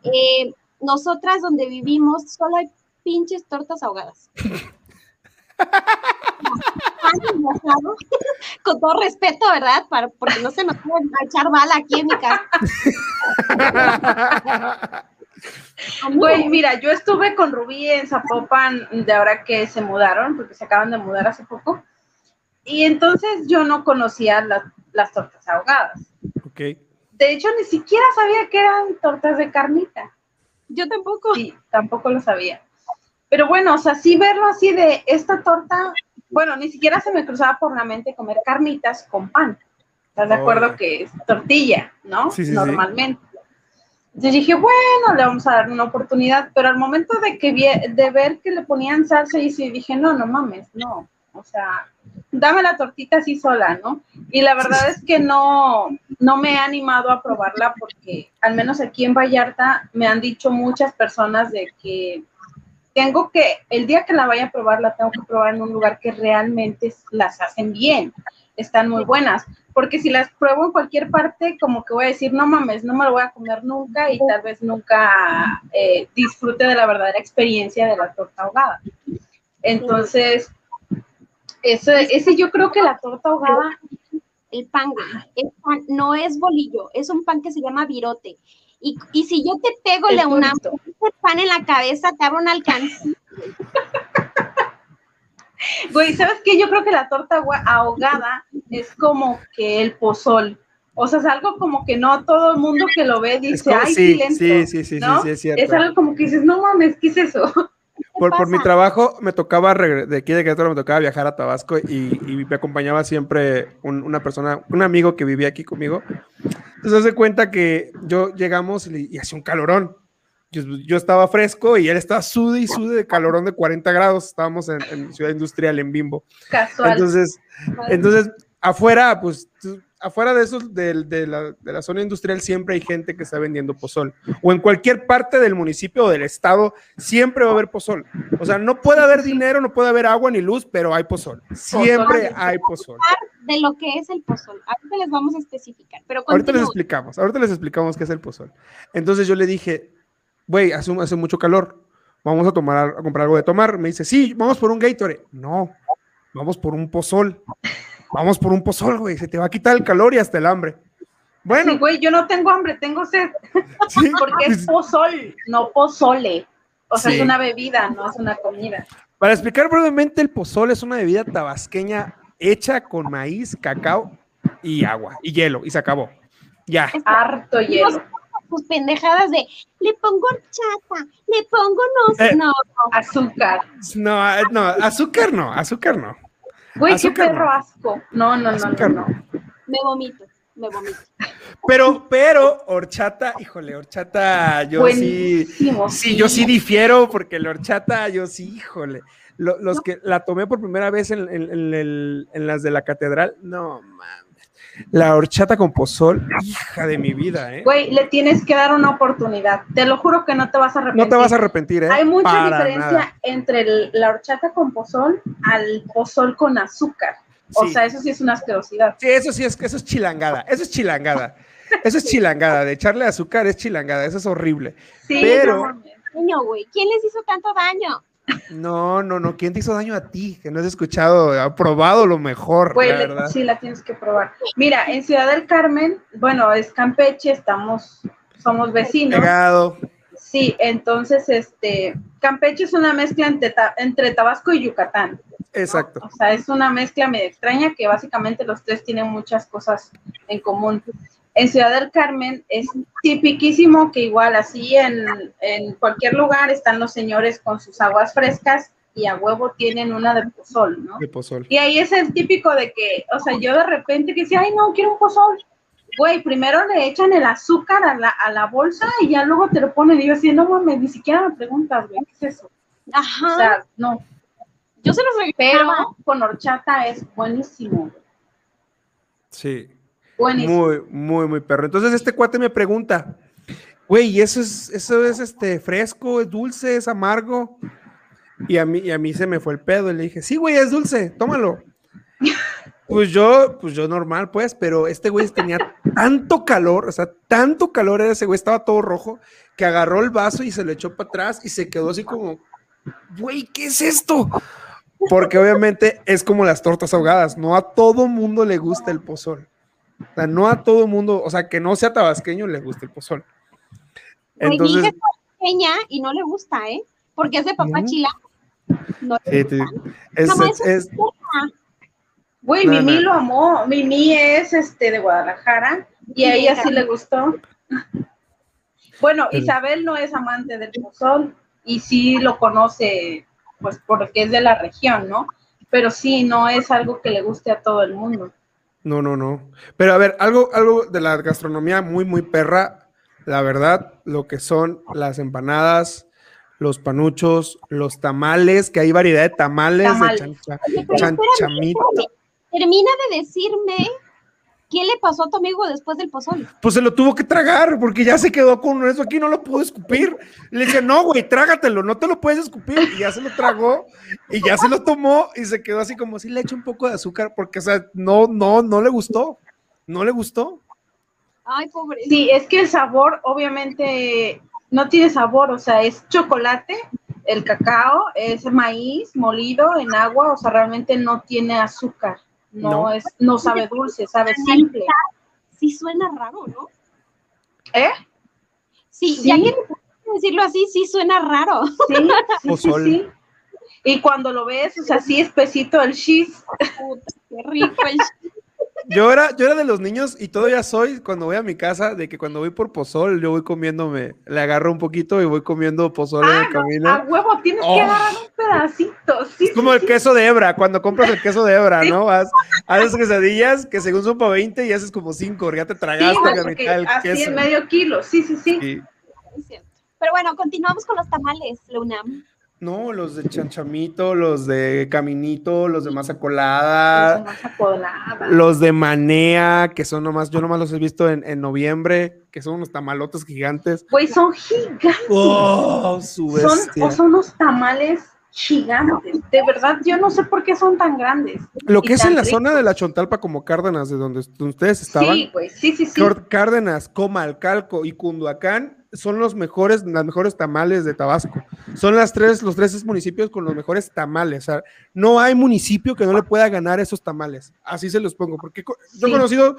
Eh, nosotras donde vivimos solo hay pinches tortas ahogadas. Con todo respeto, ¿verdad? Para, porque no se nos puede echar bala aquí en mi casa. Güey, mira, yo estuve con Rubí en Zapopan de ahora que se mudaron, porque se acaban de mudar hace poco. Y entonces yo no conocía la- las tortas ahogadas. ok. De hecho, ni siquiera sabía que eran tortas de carnita. Yo tampoco. Sí, tampoco lo sabía. Pero bueno, o sea, sí verlo así de esta torta, bueno, ni siquiera se me cruzaba por la mente comer carnitas con pan. ¿Estás de Oh, acuerdo que es tortilla, no? Sí, sí, sí. Entonces dije, bueno, le vamos a dar una oportunidad, pero al momento de que vi- de ver que le ponían salsa y sí dije, no, no mames, no. O sea, dame la tortita así sola, ¿no? Y la verdad es que no, no me he animado a probarla porque al menos aquí en Vallarta me han dicho muchas personas de que tengo que, el día que la vaya a probar, la tengo que probar en un lugar que realmente las hacen bien, están muy buenas. Porque si las pruebo en cualquier parte, como que voy a decir, no mames, no me lo voy a comer nunca y tal vez nunca eh, disfrute de la verdadera experiencia de la torta ahogada. Entonces, eso, ese yo creo que la torta ahogada, El pan. El pan no es bolillo, es un pan que se llama virote. Y, y si yo te pego El le una ese pan en la cabeza, te abro una alcancía. güey, ¿sabes qué? Yo creo que la torta ahogada es como que el pozol. O sea, es algo como que no todo el mundo que lo ve dice, como- ay, sí, lento", sí, sí, sí, ¿no? sí, sí, es cierto. Es algo como que dices, no mames, ¿qué es eso? Por, por mi trabajo me tocaba, de aquí de Querétaro me tocaba viajar a Tabasco y, y me acompañaba siempre un- una persona, un amigo que vivía aquí conmigo. Entonces hace cuenta que yo llegamos y, y hacía un calorón. Yo, yo estaba fresco y él estaba sude y sude de calorón de 40 grados. Estábamos en, en Ciudad Industrial, en Bimbo. Casual. Entonces, entonces afuera, pues afuera de eso, de, la, de la zona industrial, siempre hay gente que está vendiendo pozol. O en cualquier parte del municipio o del estado, siempre va a haber pozol. O sea, no puede haber dinero, no puede haber agua ni luz, pero hay pozol. Siempre Pozol. hay pozol. De lo que es el pozol. Ahorita les vamos a especificar, pero Ahorita les explicamos, ahorita les explicamos qué es el pozol. Entonces yo le dije, güey, hace, hace mucho calor, vamos a tomar, a comprar algo de tomar. Me dice, sí, vamos por un Gatorade. No, vamos por un pozol. Vamos por un pozol, güey, se te va a quitar el calor y hasta el hambre. Bueno, Sí, güey, yo no tengo hambre, tengo sed, sí, porque es pues, pozol, no pozole. O sea, Sí. es una bebida, no es una comida. para explicar brevemente, el pozol es una bebida tabasqueña hecha con maíz, cacao y agua y hielo, y se acabó. Ya. Harto hielo. Sus pendejadas de le pongo horchata, le pongo no Eh. no, Azúcar. No, eh, no, azúcar no, azúcar no. Güey, qué perro no. asco. No, no, no, no, Azúcar no. no. me vomito. me vomito. Pero, pero, horchata, híjole, horchata, yo sí, Buenísimo, sí, yo sí difiero, porque la horchata, yo sí, híjole. Lo- los que la tomé por primera vez en, en- en el- en las de la catedral, no mames. La horchata con pozol, hija de mi vida, ¿eh? Güey, le tienes que dar una oportunidad. Te lo juro que no te vas a arrepentir. No te vas a arrepentir, ¿eh? Hay mucha Para diferencia nada. entre el- la horchata con pozol al pozol con azúcar. O Sí. sea, eso sí es una asquerosidad. Sí, eso sí es, eso es chilangada, eso es chilangada. Eso es chilangada, de echarle azúcar es chilangada, eso es horrible. Sí, Pero- no. Daño, güey. ¿Quién les hizo tanto daño? No, no, no, ¿quién te hizo daño a ti? Que no has escuchado, ha probado lo mejor, la verdad. sí la tienes que probar. Mira, en Ciudad del Carmen, bueno, es Campeche, estamos, somos vecinos. Pegado. Sí, entonces, este, Campeche es una mezcla entre Tabasco y Yucatán. Exacto. O sea, es una mezcla medio extraña que básicamente los tres tienen muchas cosas en común. En Ciudad del Carmen es tipiquísimo que igual así en, en cualquier lugar están los señores con sus aguas frescas y a huevo tienen una de pozol, ¿no? De pozol. Y ahí es el típico de que, o sea, yo de repente que decía, ay, no, quiero un pozol. Güey, primero le echan el azúcar a la, a la bolsa y ya luego te lo ponen. Y yo así, no mames, ni siquiera me preguntas, güey, ¿qué es eso? Ajá. O sea, no. yo se los Pero regalaba. con horchata es buenísimo. Sí. Buenísimo. Muy, muy, muy perro. Entonces este cuate me pregunta, güey, ¿y eso es, eso es este fresco, es dulce, es amargo? Y a mí, y a mí se me fue el pedo y le dije, sí, güey, es dulce, tómalo. Pues yo, pues yo normal, pues, pero este güey tenía tanto calor, o sea, tanto calor era ese güey, estaba todo rojo, que agarró el vaso y se lo echó para atrás y se quedó así como, güey, ¿qué es esto? Porque obviamente es como las tortas ahogadas, no a todo mundo le gusta el pozol. O sea, no a todo mundo, o sea, que no sea tabasqueño le gusta el pozol. Güey, mi Entonces, es pequeña y no le gusta, ¿eh? Porque es de papá Mm. chila. No le sí, gusta. sí, es, es- Güey, No, Mimi lo amó. Mimi es este de Guadalajara y a ella sí le gustó. Bueno, El- Isabel no es amante del pozol y sí lo conoce, pues porque es de la región, ¿no? Pero sí, no es algo que le guste a todo el mundo. No, no, no. Pero a ver, algo, algo de la gastronomía muy, muy perra, la verdad, lo que son las empanadas, los panuchos, los tamales, que hay variedad de tamales, Tamales. de chancha- Oye, pero espérame, chanchamito. espérame. Termina de decirme qué le pasó a tu amigo después del pozol. Pues se lo tuvo que tragar, porque ya se quedó con eso aquí, no lo pudo escupir. Le decía, no, güey, trágatelo, no te lo puedes escupir. Y ya se lo tragó, y ya se lo tomó, y se quedó así como si le echo un poco de azúcar, porque, o sea, no, no, no le gustó. No le gustó. Ay, pobre. Sí, es que el sabor obviamente no tiene sabor, o sea, es chocolate, el cacao, es maíz molido en agua, o sea, realmente no tiene azúcar. No, No. es, no sabe dulce, sabe simple. Sí suena raro, ¿no? ¿Eh? Sí, Sí. ya que decirlo así, sí suena raro. Sí, sí, sí, sí. Y cuando lo ves, o sea, así espesito el cheese. Puta, qué rico el Yo era, yo era de los niños, y todavía soy, cuando voy a mi casa, de que cuando voy por pozol, yo voy comiéndome, le agarro un poquito y voy comiendo pozol en Ah, el camino. A huevo, tienes Oh. que agarrar un pedacito. Sí, Es como sí, el queso de hebra, cuando compras el queso de hebra, Sí. ¿no? Vas, haces quesadillas que según son para 20 y haces como 5, ya te tragaste la mitad del así queso. es medio kilo. Sí, sí, sí. Pero bueno, continuamos con los tamales, Luna. No, los de chanchamito, los de caminito, los de masa colada, masa colada. los de manea, que son nomás, yo nomás los he visto en, en noviembre, que son unos tamalotes gigantes. Güey, son gigantes. ¡Oh, su son, bestia! o son unos tamales gigantes. De verdad, yo no sé por qué son tan grandes. Lo que es en la zona de la Chontalpa, como Cárdenas, de donde donde ustedes estaban, Sí, güey, sí, sí, Cárdenas, Comalcalco y Cunduacán son los mejores, las mejores tamales de Tabasco. Son las tres, los tres municipios con los mejores tamales. O sea, no hay municipio que no le pueda ganar esos tamales. Así se los pongo. Porque yo he Sí. conocido,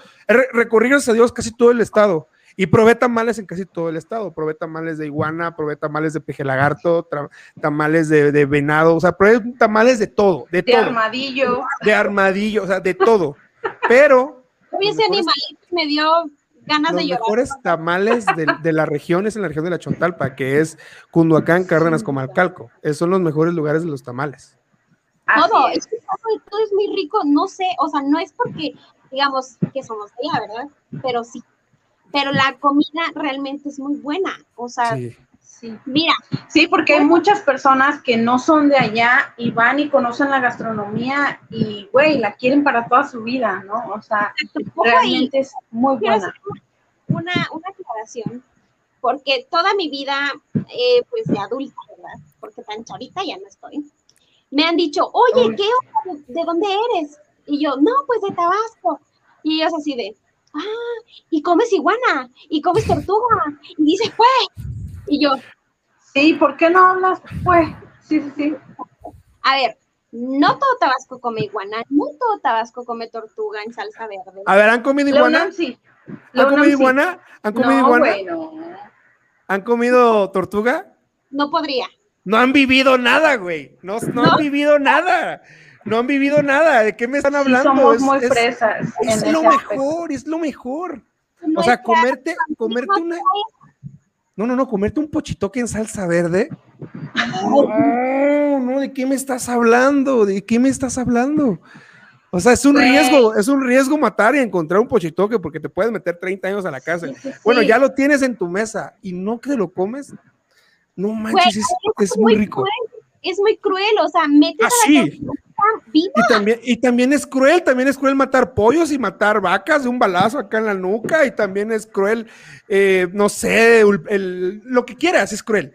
recorrí, gracias a Dios, casi todo el estado. Y probé tamales en casi todo el estado. Probé tamales de iguana, probé tamales de peje lagarto, tra- tamales de, de venado. O sea, probé tamales de todo, de, De todo. armadillo. De armadillo, o sea, de todo. Pero ese animalito me dio ganas los de llorar. mejores tamales de, de la región es en la región de la Chontalpa, que es Cunduacán, Cárdenas, Comalcalco. Esos son los mejores lugares de los tamales. Así todo, es. es que todo, todo es muy rico, no sé, o sea, no es porque digamos que somos de allá, ¿verdad? Pero sí. Pero la comida realmente es muy buena. O sea, Sí. Sí. mira, Sí, porque hay muchas personas que no son de allá y van y conocen la gastronomía y, güey, la quieren para toda su vida, ¿no? O sea, realmente es muy buena. una, una aclaración, porque toda mi vida, eh, pues de adulta, ¿verdad? Porque tan chavita ya no estoy. Me han dicho, oye, Uy. ¿qué? ¿De dónde eres? Y yo, no, pues de Tabasco. Y ellos así de, ah, y comes iguana, y comes tortuga, y dices, pues. Y yo, Sí, ¿por qué no hablas? Pues, sí, sí, sí. a ver, no todo Tabasco come iguana, no todo Tabasco come tortuga en salsa verde. A ver, ¿han comido iguana? Sí. ¿Han comido sí. iguana? ¿Han comido no, iguana? ¿Han comido tortuga? No podría. No han vivido nada, güey. No, no, han vivido nada. No han vivido nada. ¿De qué me están Sí hablando? somos Es- muy es- fresas Es lo aspecto. mejor, es lo mejor. O No sea, comerte, comerte una. No, no, no, comerte un pochitoque en salsa verde. No, no, ¿de qué me estás hablando? ¿De qué me estás hablando? O sea, es un Güey. riesgo, es un riesgo matar y encontrar un pochitoque porque te puedes meter 30 años a la cárcel. Sí, sí, Bueno, ya lo tienes en tu mesa y no que lo comes. No manches, es, es muy rico. cruel, es muy cruel, o sea, metes Ah, a la viva. Y también, y también es cruel, también es cruel matar pollos y matar vacas de un balazo acá en la nuca, y también es cruel, eh, no sé, el- el- lo que quieras, es cruel.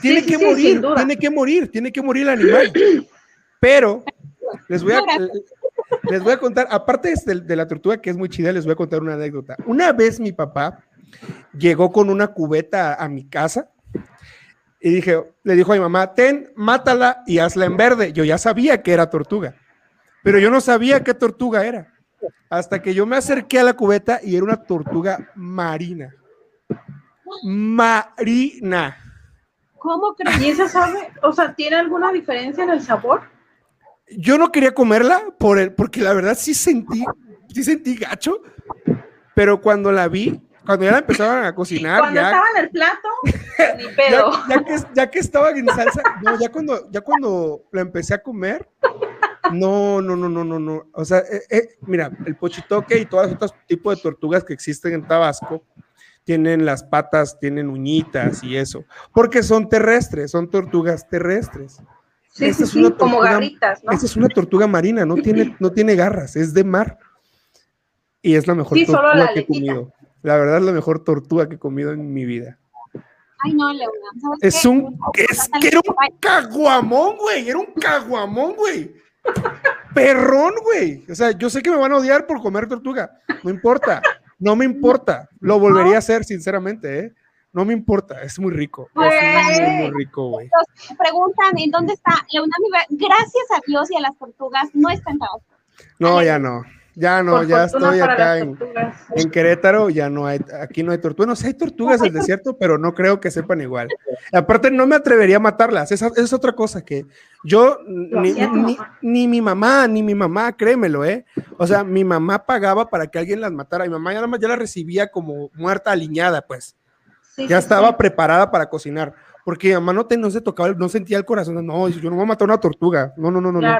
Tiene sí, que sí, morir, tiene que morir, tiene que morir el animal. Pero les voy a, les voy a contar, aparte de, de la tortuga que es muy chida, les voy a contar una anécdota. Una vez mi papá llegó con una cubeta a mi casa y dije, le dijo a mi mamá, ten, mátala y hazla en verde. Yo ya sabía que era tortuga, pero yo no sabía qué tortuga era. Hasta que yo me acerqué a la cubeta y era una tortuga marina. Marina. ¿Cómo crees? ¿Y esa sabe? O sea, ¿tiene alguna diferencia en el sabor? Yo no quería comerla por el, porque la verdad sí sentí, sí sentí gacho, pero cuando la vi, cuando ya la empezaban a cocinar, Cuando ya, estaba en el plato, ni pedo. ya que, ya que estaba en salsa, no, ya cuando, ya cuando la empecé a comer, no, no, no, no, no, no. O sea, eh, eh, mira, el pochitoque y todos los otros tipos de tortugas que existen en Tabasco tienen las patas, tienen uñitas y eso, porque son terrestres, son tortugas terrestres. Sí, esta sí, es sí, como garritas, ¿no? Esa es una tortuga marina, no tiene, no tiene garras, es de mar. Y es la mejor Sí, tortuga la que he comido. La verdad es la mejor tortuga que he comido en mi vida. Ay, no, Leona. ¿sabes Es qué? un, es que era un caguamón, güey, era un caguamón, güey. Perrón, güey. O sea, yo sé que me van a odiar por comer tortuga. No importa, no me importa. Lo volvería a hacer, sinceramente, ¿eh? No me importa, es muy rico. Es muy, muy, muy rico, güey. Preguntan en dónde está Leona. Gracias a Dios y a las tortugas, no está en Tabasco. No, ya no. Ya no, Por ya estoy acá en. En Querétaro ya no hay, aquí no hay tortugas. Bueno, sí hay tortugas del desierto, pero no creo que sepan igual. Aparte, no me atrevería a matarlas. Esa, esa es otra cosa que yo, ni, ni- mi mamá, ni mi mamá, créemelo, ¿eh? O sea, mi mamá pagaba para que alguien las matara. Mi mamá ya, nada más ya la recibía como muerta, aliñada, pues. Sí, Ya sí, estaba sí. preparada para cocinar. Porque mi mamá no, te, no se tocaba, no sentía el corazón. No, yo no voy a matar una tortuga. No, no, no, no. no.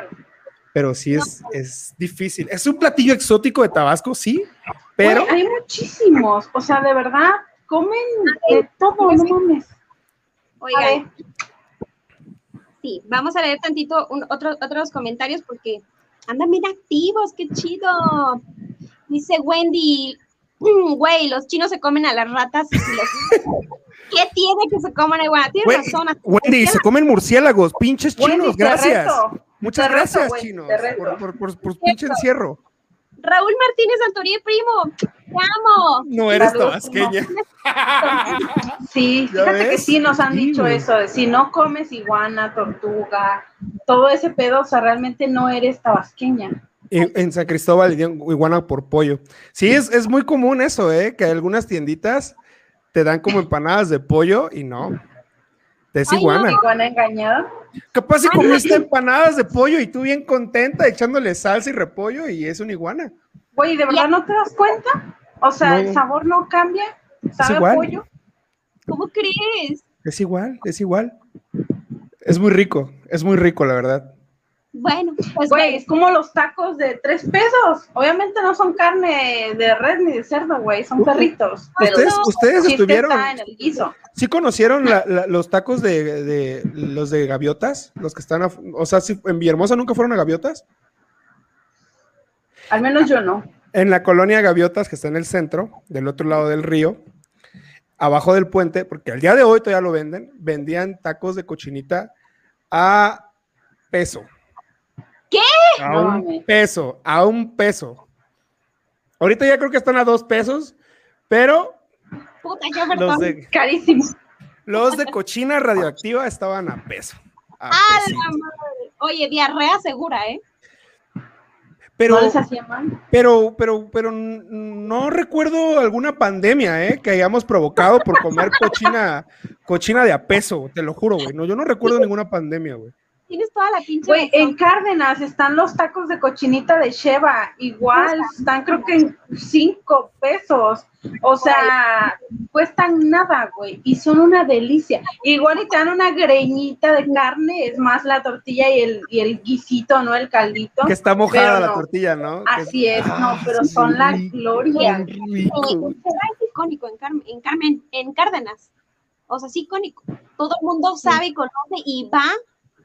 Pero sí es, es difícil. Es un platillo exótico de Tabasco, sí, pero... Hay muchísimos. O sea, de verdad, comen de todo, no mames. Oigan, sí, vamos a leer tantito un- otro- otros comentarios porque andan bien activos, qué chido. Dice Wendy, "Mm, güey, los chinos se comen a las ratas. y los- ¿Qué tiene que se coman igual? Tienes razón. Wendy, se comen murciélagos, pinches chinos, gracias. Muchas Te reto, gracias, Wendy, chinos, reto. por, por, por, por pinche encierro. Raúl Martínez Santorí, primo, te amo. No eres tabasqueña. Sí, ¿Ya fíjate que sí nos han Sí, dicho eso, de si no comes iguana, tortuga, todo ese pedo, o sea, realmente no eres tabasqueña. En, en San Cristóbal le dieron iguana por pollo. Sí, es, es muy común eso, ¿eh? Que algunas tienditas te dan como empanadas de pollo y no. Es Ay, no, iguana. Iguana engañada. Capaz si comiste empanadas de pollo y tú bien contenta echándole salsa y repollo y es una iguana. Güey, ¿de verdad no te das cuenta? O sea, No. el sabor no cambia, sabe a igual. pollo. ¿Cómo crees? Es igual, es igual. Es muy rico, es muy rico, la verdad. Bueno, pues Güey, es como los tacos de tres pesos. Obviamente no son carne de red ni de cerdo, güey, son perritos. Pero Ustedes, estuvieron, está en el guiso. ¿sí conocieron la- la- los tacos de, de- los de gaviotas? Los que están, af- o sea, ¿sí- en Villahermosa nunca fueron a gaviotas. Al menos yo no. En la colonia Gaviotas, que está en el centro, del otro lado del río, abajo del puente, porque al día de hoy todavía lo venden, vendían tacos de cochinita a peso. ¿Qué? A No un peso, a un peso. Ahorita ya creo que están a dos pesos, pero puta, qué los perdón. de, Carísimo. los de cochina radioactiva estaban a peso. a ¡A pesito. la madre! Oye, diarrea segura, ¿eh? Pero, ¿No les hacía mal? pero, pero, pero no recuerdo alguna pandemia, ¿eh? Que hayamos provocado por comer cochina, cochina de a peso, te lo juro, güey. No, yo no recuerdo ninguna pandemia, güey. Tienes toda la pinche Güey, en Cárdenas están los tacos de cochinita de Sheva, igual, están creo que en cinco pesos. O sea, cuestan nada, güey, y son una delicia. Igual y te dan una greñita de carne, es más la tortilla y el, y el guisito, ¿no? El caldito. Que está mojada Pero la no. tortilla, ¿no? Así es, no, Ah, pero sí, son la rico, gloria. rico, es icónico en, Carmen, en Carmen, en Cárdenas. O sea, sí icónico. Todo el mundo sabe y conoce y va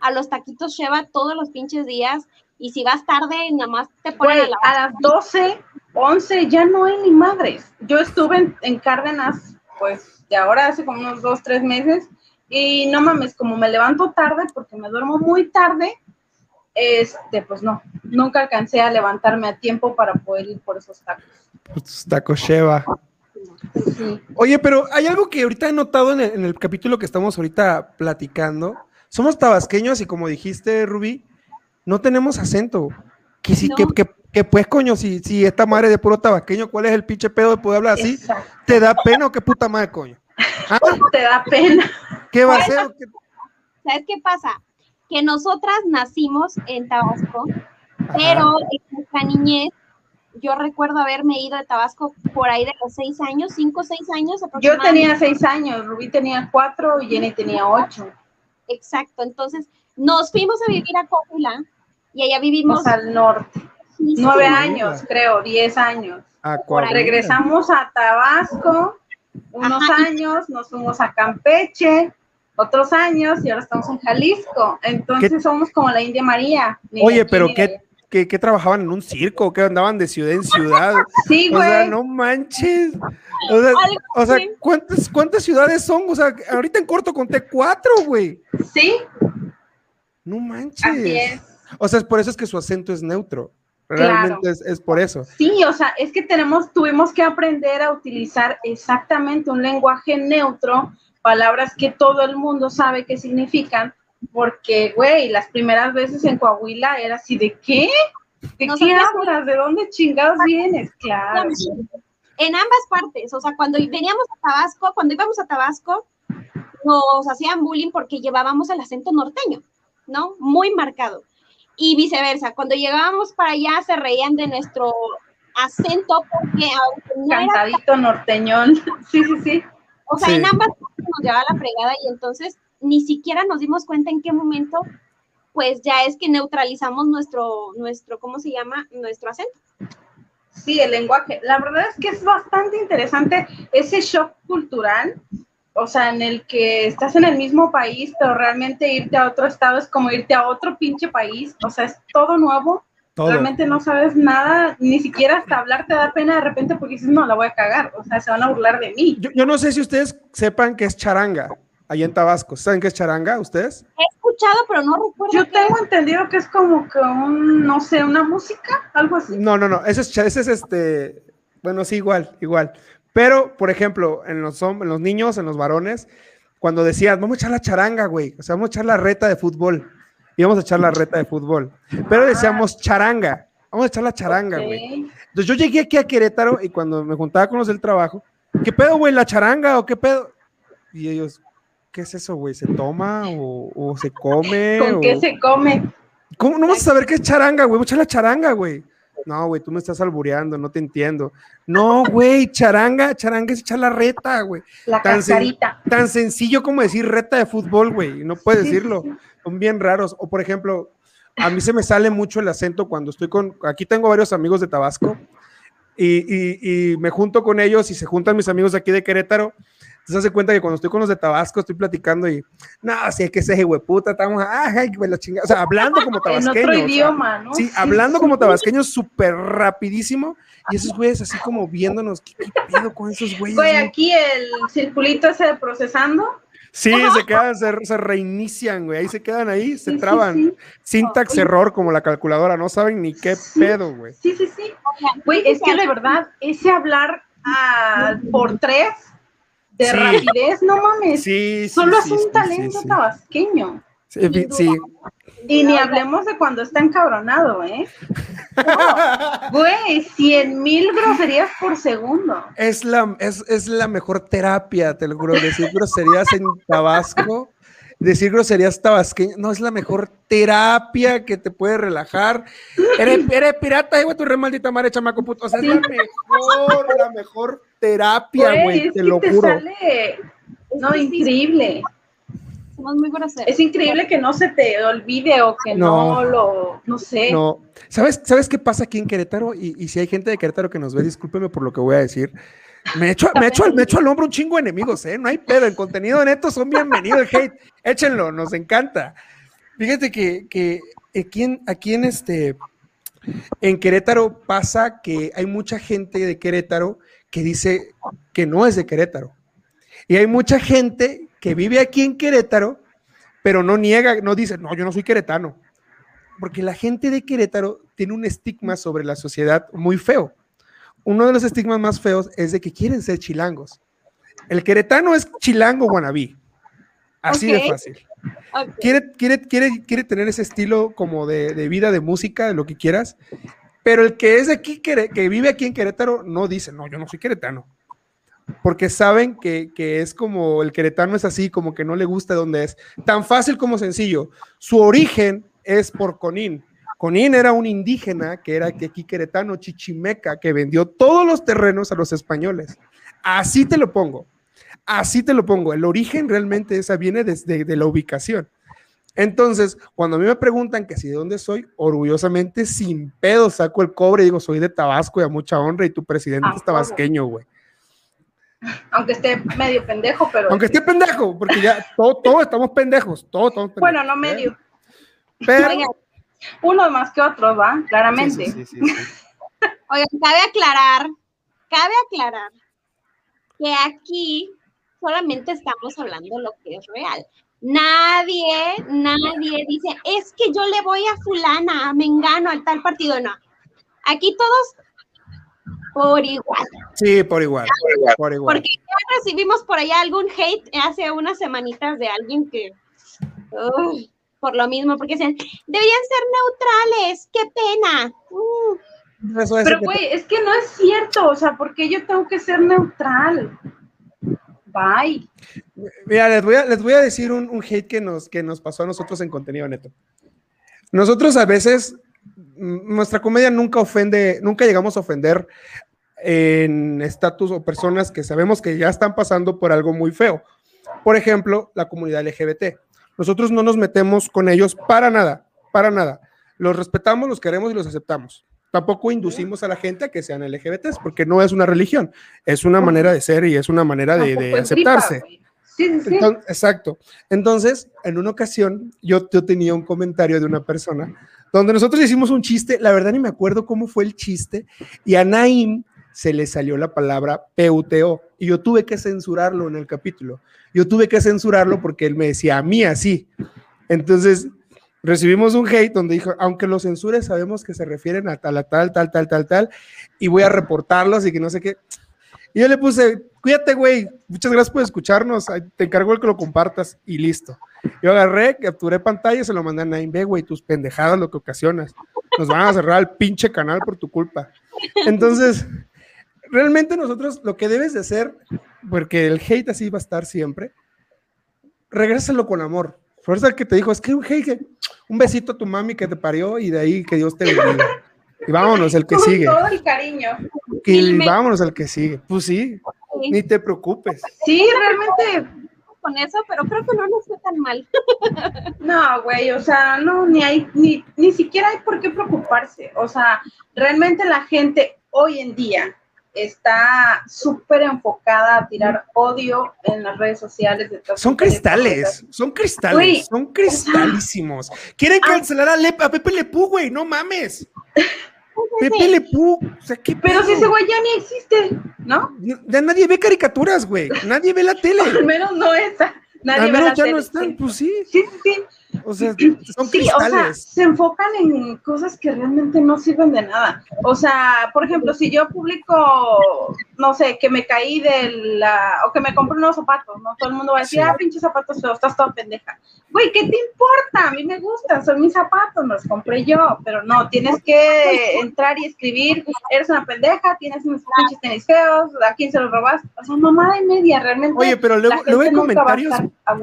a los taquitos Sheba todos los pinches días. Y si vas tarde, nada más te ponen Güey, a la a las 12, 11 ya no hay ni madres. Yo estuve en, en Cárdenas, pues de ahora hace como unos dos, tres meses, y no mames, como me levanto tarde porque me duermo muy tarde, este, pues no, nunca alcancé a levantarme a tiempo para poder ir por esos tacos. Pues, Taco Sheva. Sí. Oye, pero hay algo que ahorita he notado en el, en el capítulo que estamos ahorita platicando. Somos tabasqueños y como dijiste, Rubí, no tenemos acento. Que si, No. que, que- que pues, coño, si, si esta madre de puro tabasqueño, ¿cuál es el pinche pedo de poder hablar así? Exacto. ¿Te da pena o qué puta madre, coño? ¿Ah? Te da pena. ¿Qué va a ser? ¿Sabes qué pasa? Que nosotras nacimos en Tabasco, Ajá. pero en nuestra niñez, yo recuerdo haberme ido de Tabasco por ahí de los seis años, cinco o seis años Yo tenía seis años, Rubí tenía cuatro y Jenny tenía ocho. Exacto, entonces nos fuimos a vivir a Cópula y allá vivimos al norte. sí, Nueve sí. años, creo, diez años. Ah. Regresamos a Tabasco unos Ajá. años, nos fuimos a Campeche otros años y ahora estamos en Jalisco. Entonces ¿Qué- somos como la India María. Oye, aquí pero ¿qué, qué, qué trabajaban en un circo? ¿Qué andaban de ciudad en ciudad? Sí, O sea, güey. no manches. O sea, o. ¿cuántas, ¿cuántas ciudades son? O sea, ahorita en corto conté cuatro, güey. Sí, No manches. así es. O sea, es por eso es que su acento es neutro. Claro. Realmente es, es por eso. Sí, o sea, es que tenemos, tuvimos que aprender a utilizar exactamente un lenguaje neutro, palabras que todo el mundo sabe qué significan, porque, güey, las primeras veces en Coahuila era así de ¿qué? ¿De qué hablas? ¿De dónde chingados vienes? Claro. En ambas partes, o sea, cuando veníamos a Tabasco, cuando íbamos a Tabasco, nos hacían bullying porque llevábamos el acento norteño, ¿no? Muy marcado. Y viceversa, cuando llegábamos para allá se reían de nuestro acento porque aunque no era, Cantadito norteñón. Sí, sí, sí. o sea, Sí. en ambas partes nos llevaba la fregada y entonces ni siquiera nos dimos cuenta en qué momento, pues ya es que neutralizamos nuestro, nuestro, ¿cómo se llama? Nuestro acento. Sí, el lenguaje. La verdad es que es bastante interesante ese shock cultural, o sea, en el que estás en el mismo país, pero realmente irte a otro estado es como irte a otro pinche país, o sea, es todo nuevo, Todo. realmente no sabes nada, ni siquiera hasta hablar te da pena de repente porque dices, no, la voy a cagar, o sea, se van a burlar de mí. Yo, yo no sé si ustedes sepan qué es charanga, allá en Tabasco. ¿Saben qué es charanga ustedes? He escuchado, pero no recuerdo. Yo qué tengo entendido que es como que un, no sé, una música, algo así. No, no, no. Ese es, ese es este. Bueno, sí, igual, igual. Pero, por ejemplo, en los, en los niños, en los varones, cuando decías, vamos a echar la charanga, güey. O sea, vamos a echar la reta de fútbol. Íbamos a echar la reta de fútbol. Pero decíamos charanga. Vamos a echar la charanga, güey. Entonces yo llegué aquí a Querétaro y cuando me juntaba con los del trabajo, ¿qué pedo, güey? ¿La charanga o qué pedo? Y ellos, ¿qué es eso, güey? ¿Se toma o, o se come? ¿Con o- qué se come? ¿Cómo no vas a saber qué es charanga, güey? Echa la charanga, güey. No, güey, tú me estás albureando, no te entiendo. No, güey, charanga, charanga es echar la reta, güey. La Tan sen-. Tan sencillo como decir reta de fútbol, güey. No puedes decirlo. Son bien raros. O por ejemplo, a mí se me sale mucho el acento cuando estoy con, aquí tengo varios amigos de Tabasco y, y, y me junto con ellos y se juntan mis amigos de aquí de Querétaro. Entonces hace cuenta que cuando estoy con los de Tabasco estoy platicando y, no, si es que ese hueputa, estamos, ay, la chingada. O sea, hablando como En tabasqueño. otro o sea, idioma, ¿no? Sí, hablando como tabasqueños súper rapidísimo y esos güeyes así como viéndonos, ¿qué, qué pedo con esos güeyes? Güey, aquí el circulito ese de procesando. Sí, se quedan, se, se reinician, güey, ahí se quedan ahí, se Sí, traban. sí. Syntax error como la calculadora, no saben ni qué pedo, güey. Sí, sí, sí. Güey, es que de verdad, ese hablar ah, por tres de Sí. rapidez, no mames. Sí, sí, Solo es un talento tabasqueño. Sí, vi- sí. Y ni hablemos de cuando está encabronado, ¿eh? Güey, cien mil groserías por segundo. Es la, es, es la mejor terapia, te lo juro. Decir groserías en Tabasco, decir groserías tabasqueñas, no es la mejor terapia que te puede relajar. Eres, eres pirata, güey, tu re maldita madre, chamaco puto. O sea, es la mejor, la mejor terapia, Güey, güey, te lo te juro. sale. No, increíble. Somos muy groseros. Es increíble que no se te olvide o que no, No. lo, no sé. No, ¿sabes, ¿sabes qué pasa aquí en Querétaro? Y, y si hay gente de Querétaro que nos ve, discúlpeme por lo que voy a decir. Me echo, me echo, al- me echo al hombro un chingo de enemigos, ¿eh? No hay pedo, en contenido neto son bienvenidos el hate. Échenlo, nos encanta. Fíjate que, que aquí, en, aquí en este, en Querétaro pasa que hay mucha gente de Querétaro que dice que no es de Querétaro. Y hay mucha gente que vive aquí en Querétaro, pero no niega, no dice, no, yo no soy queretano. Porque la gente de Querétaro tiene un estigma sobre la sociedad muy feo. Uno de los estigmas más feos es de que quieren ser chilangos. El queretano es chilango wannabe. Así de Ok. fácil. Quiere, quiere, quiere, quiere tener ese estilo como de, de vida, de música, de lo que quieras. Pero el que es de aquí, que vive aquí en Querétaro, no dice, no, yo no soy queretano. Porque saben que, que es como el queretano es así, como que no le gusta donde es. Tan fácil como sencillo. Su origen es por Conín. Conín era un indígena que era aquí queretano, chichimeca, que vendió todos los terrenos a los españoles. Así te lo pongo. Así te lo pongo. El origen realmente esa viene desde de la ubicación. Entonces, cuando a mí me preguntan que si de dónde soy, orgullosamente, sin pedo, saco el cobre y digo, soy de Tabasco y a mucha honra y tu presidente Ah, es tabasqueño, güey. Aunque esté medio pendejo, pero. Aunque esté pendejo, porque ya todo- todos estamos pendejos, todos estamos pendejos. Bueno, no medio. Pero, Uno más que otro, ¿va? Claramente. Sí, sí, sí, sí, sí. Oigan, cabe aclarar, cabe aclarar que aquí solamente estamos hablando lo que es real. Nadie, nadie dice, es que yo le voy a fulana, a Mengano, al tal partido. No. Aquí todos por igual. Sí, por igual, por igual. Porque ya recibimos por allá algún hate hace unas semanitas de alguien que, uy, por lo mismo, porque decían, deberían ser neutrales, qué pena. Uh, Eso es Pero, que- güey, es que no es cierto. O sea, ¿por qué yo tengo que ser neutral? Bye. Mira, les voy a, les voy a decir un, un hate que nos, que nos pasó a nosotros en contenido neto. Nosotros a veces, mm, nuestra comedia nunca ofende, nunca llegamos a ofender en estatus o personas que sabemos que ya están pasando por algo muy feo. Por ejemplo, la comunidad LGBT. Nosotros no nos metemos con ellos para nada, para nada. Los respetamos, los queremos y los aceptamos. Tampoco inducimos a la gente a que sean LGBTs, porque no es una religión, es una manera de ser y es una manera de, de Tampoco es gripa, aceptarse. Sí, sí, exacto. Entonces, en una ocasión, yo, yo tenía un comentario de una persona donde nosotros hicimos un chiste, la verdad ni me acuerdo cómo fue el chiste, y a Naim se le salió la palabra PUTO, y yo tuve que censurarlo en el capítulo. Yo tuve que censurarlo porque él me decía a mí así. Entonces, recibimos un hate donde dijo, aunque lo censures, sabemos que se refieren a tal, a tal, tal, tal, tal, tal, y voy a reportarlos y que no sé qué. Y yo le puse, cuídate, güey, muchas gracias por escucharnos, te encargo el que lo compartas y listo. Yo agarré, capturé pantalla se lo mandé a Naim, ve, güey, tus pendejadas lo que ocasionas. Nos van a cerrar el pinche canal por tu culpa. Entonces, realmente nosotros lo que debes de hacer, porque el hate así va a estar siempre, regrésalo con amor. Fuerza el que te dijo, es que un hate, un besito a tu mami que te parió y de ahí que Dios te bendiga. Y vámonos, el que Con sigue. todo el cariño. Y me- vámonos al que sigue. Pues sí, sí. ni te preocupes. Sí, realmente, con eso, pero creo que no nos fue tan mal. No, güey, o sea, no, ni hay, ni, ni siquiera hay por qué preocuparse. O sea, realmente la gente hoy en día está súper enfocada a tirar odio en las redes sociales. De Son cristales, son cristales, son cristalísimos. Quieren Ah. cancelar a, Le- a Pepe Le Pú, güey, no mames. Pepe Le Pú, o sea, ¿qué Pero si ese güey ya ni existe, ¿no? Ya nadie ve caricaturas, güey. Nadie ve la tele. Al menos no esa. Nadie Al ve menos la ya tele, no están, sí. pues sí. Sí, sí, sí. O sea, son Sí, o sea, se enfocan en cosas que realmente no sirven de nada. O sea, por ejemplo, si yo publico, no sé, que me caí de la, o que me compré unos zapatos, ¿no? Todo el mundo va a decir, Sí. ah, pinches zapatos feos, estás toda pendeja. Güey, ¿qué te importa? A mí me gustan, son mis zapatos, me los compré yo, pero no, tienes que entrar y escribir, eres una pendeja, tienes unos pinches tenis feos, ¿a quién se los robas? O sea, mamá de media, realmente. Oye, pero luego, luego hay comentarios,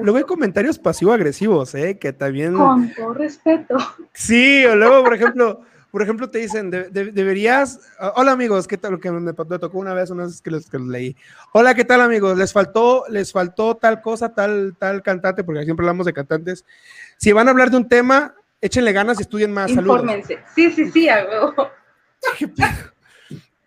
luego hay comentarios pasivo-agresivos, ¿eh? Que también. Con todo respeto. Sí, o luego, por ejemplo, por ejemplo, te dicen, de- de- deberías. ah, Hola amigos, ¿qué tal? Que me, me tocó una vez, una vez que los, que los leí. Hola, ¿qué tal amigos? Les faltó, les faltó tal cosa, tal, tal cantante, porque siempre hablamos de cantantes. Si van a hablar de un tema, échenle ganas y estudien más. Saludos. Infórmense. Sí, sí, sí. ¿Qué pedo?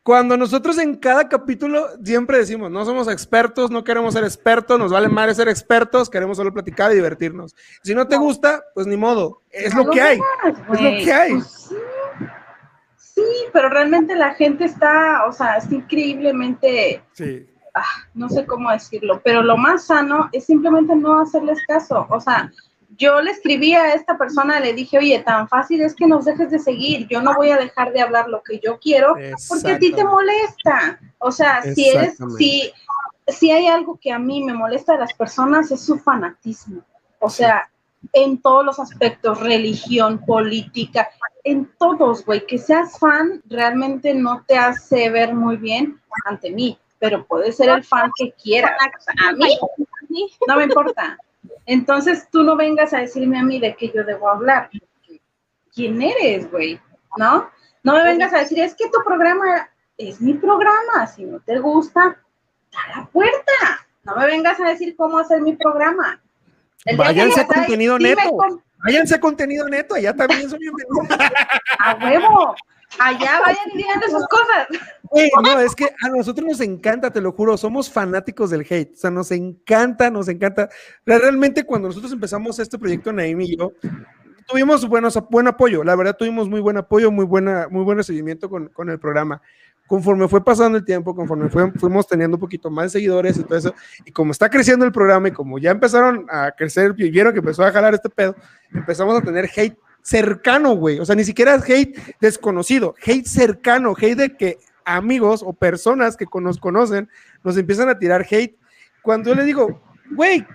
Cuando nosotros en cada capítulo siempre decimos, no somos expertos, no queremos ser expertos, nos vale madre ser expertos, queremos solo platicar y divertirnos. Si no te gusta, pues ni modo, es lo que hay. Es lo que hay. Pues sí. Sí, pero realmente la gente está, o sea, es increíblemente, Sí. ah, no sé cómo decirlo, pero lo más sano es simplemente no hacerles caso. O sea, yo le escribí a esta persona, le dije, oye, tan fácil es que nos dejes de seguir, yo no voy a dejar de hablar lo que yo quiero porque a ti te molesta. O sea, si eres, si, si hay algo que a mí me molesta de las personas es su fanatismo. O sea, en todos los aspectos, religión, política, en todos, güey, que seas fan realmente no te hace ver muy bien ante mí, pero puedes ser el fan que quieras. A mí no me importa. Entonces tú no vengas a decirme a mí de qué yo debo hablar. ¿Quién eres, güey? ¿No? No me vengas a decir, es que tu programa es mi programa. Si no te gusta, da la puerta. No me vengas a decir cómo hacer mi programa. El Váyanse a digas, "Ay, contenido neto. Váyanse a contenido neto, allá también son bienvenidos. A huevo. Allá vayan y digan sus cosas. Güey, no, es que a nosotros nos encanta, te lo juro, somos fanáticos del hate, o sea, nos encanta, nos encanta. Re- Realmente cuando nosotros empezamos este proyecto, Naim y yo, tuvimos buenos, buen apoyo, la verdad tuvimos muy buen apoyo, muy, buena, muy buen seguimiento con, con el programa. Conforme fue pasando el tiempo, conforme fue- fuimos teniendo un poquito más de seguidores y todo eso, y como está creciendo el programa y como ya empezaron a crecer y vieron que empezó a jalar este pedo, empezamos a tener hate cercano, güey. O sea, ni siquiera es hate desconocido, hate cercano, hate de que amigos o personas que nos conocen nos empiezan a tirar hate. Cuando yo le digo, güey,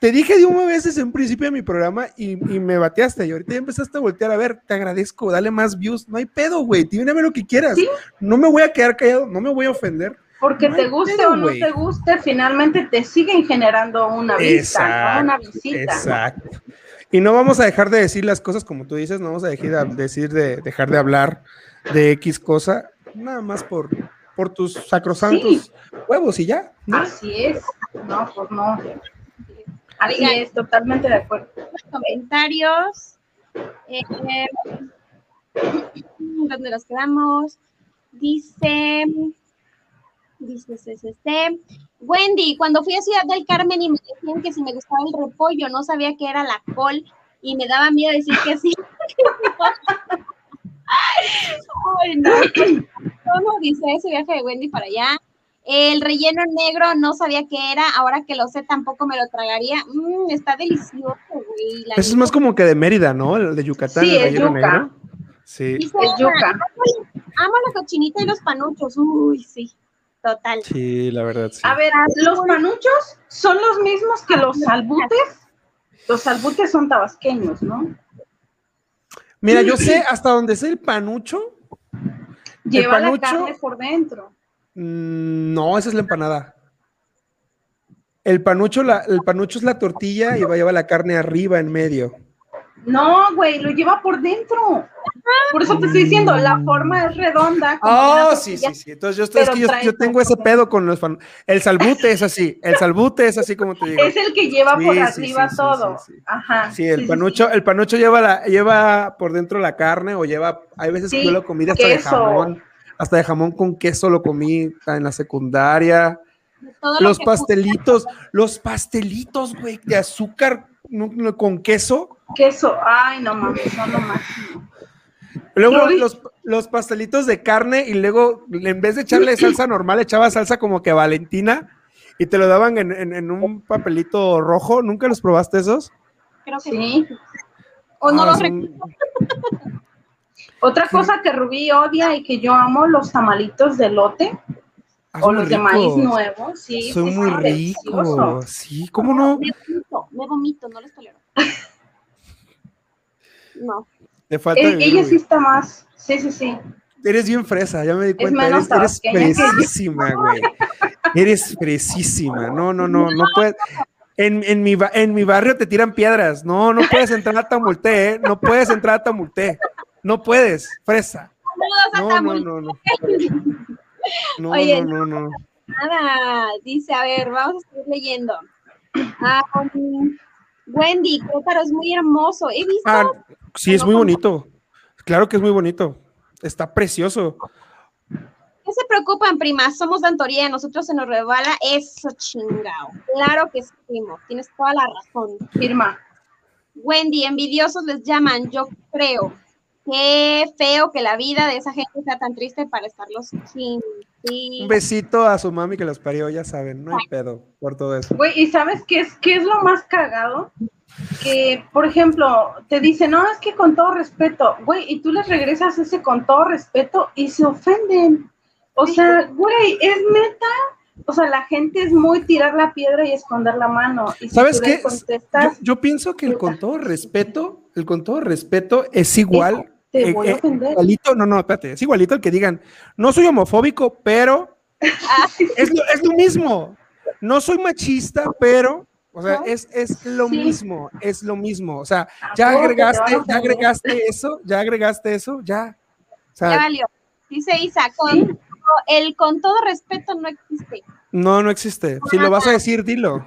te dije de una vez desde un principio de mi programa y, y me bateaste y ahorita ya empezaste a voltear a ver, te agradezco, dale más views, no hay pedo, güey, dime lo que quieras. Sí. No me voy a quedar callado, no me voy a ofender. Porque No te guste pedo, o no te guste, finalmente te siguen generando una vista, ¿no? una visita. Exacto. Y no vamos a dejar de decir las cosas como tú dices, no vamos a dejar de decir de dejar de hablar de X cosa, nada más por, por tus sacrosantos huevos y ya. ¿no? Así es. No, pues no. Así es, totalmente de acuerdo. comentarios. Eh, ¿Dónde nos quedamos? Dice, dice, dice, dice, Wendy, cuando fui a Ciudad del Carmen y me decían que si me gustaba el repollo, no sabía que era la col y me daba miedo decir que sí. Ay, no. ¿Cómo dice ese viaje de Wendy para allá? El relleno negro no sabía qué era, ahora que lo sé tampoco me lo tragaría. Mm, está delicioso, güey. Eso es más como que de Mérida, ¿no? El de Yucatán. Sí, el es relleno yuca. negro. Sí, Dice Es yuca. Amo la cochinita y los panuchos. Uy, sí, total. sí, la verdad, sí. A ver, los panuchos son los mismos que los salbutes. Los salbutes son tabasqueños, ¿no? Mira, yo sé hasta donde sé el panucho. Lleva la panucho- carne por dentro. mm, No, esa es la empanada. El panucho, la, el panucho es la tortilla y va a llevar la carne arriba en medio. No, güey, lo lleva por dentro. Por eso te estoy diciendo, la forma es redonda. Oh, sí, sí, sí. Entonces yo, estoy, es que yo, tengo ese pedo con los fan. El salbute es así. El salbute es así como te digo. Es el que lleva Sí, por sí, arriba sí, todo. Ajá. Sí, el panucho, el panucho lleva la, lleva por dentro la carne o lleva, hay veces que yo lo comí hasta de jamón, hasta de jamón con queso lo comí en la secundaria. Lo Los pastelitos, los pastelitos, güey, de azúcar no, no, con queso. Queso. Ay, no mames, son lo máximo. Luego los, los pastelitos de carne y luego en vez de echarle salsa normal, echaba salsa como que Valentina y te lo daban en, en- en un papelito rojo. ¿Nunca los probaste esos? creo que Sí. O no Ah, los son- recuerdo. Otra cosa que Rubí odia y que yo amo, los tamalitos de lote o son los de maíz nuevo. Sí, Son muy ricos. Sí, ¿cómo no? Me vomito, me vomito, no les tolero. No. Te falta Eh, ella güey. sí está más. Sí, sí, sí. Eres bien fresa, ya me di cuenta. menos Eres, eres que fresísima, güey. Eres fresísima. No, no, no, no puedes. En, en, mi, ba- en mi barrio te tiran piedras. No, no puedes entrar a Tamulté, ¿eh? No puedes entrar a Tamulté. No puedes, fresa. No, no, no, no. No, Oye, no, no, no. Nada, dice, a ver, vamos a seguir leyendo. Ah, um, Wendy, Querétaro es muy hermoso. He visto, Ah, sí, es muy bonito. Claro que es muy bonito. Está precioso. ¿qué se preocupan, primas? Somos de Antoría, nosotros se nos rebala eso chingao. Claro que sí, primo, tienes toda la razón. Firma. Wendy, envidiosos les llaman, yo creo. Qué feo que la vida de esa gente sea tan triste para estarlos sin. Sí. Un besito a su mami que los parió, ya saben. No hay pedo por todo eso. Güey, ¿y sabes qué es, qué es lo más cagado? Que, por ejemplo, te dicen, no, es que con todo respeto, güey, y tú les regresas ese con todo respeto y se ofenden. O sea, güey, es neta. O sea, la gente es muy tirar la piedra y esconder la mano. Y si ¿Sabes qué? Yo, yo pienso que el con todo respeto, el con todo respeto es igual. Te eh, voy a eh, ofender. igualito, no, no, espérate, es igualito el que digan, no soy homofóbico, pero es lo, es lo mismo. No soy machista, pero, o sea, ¿No? es, es lo Sí. mismo, es lo mismo. O sea, ¿A ya agregaste, ya agregaste eso, ya agregaste eso, ya. O Ya valió. Dice Isa, con, Sí. el con todo respeto no existe. no, no existe. Si lo vas a decir, dilo.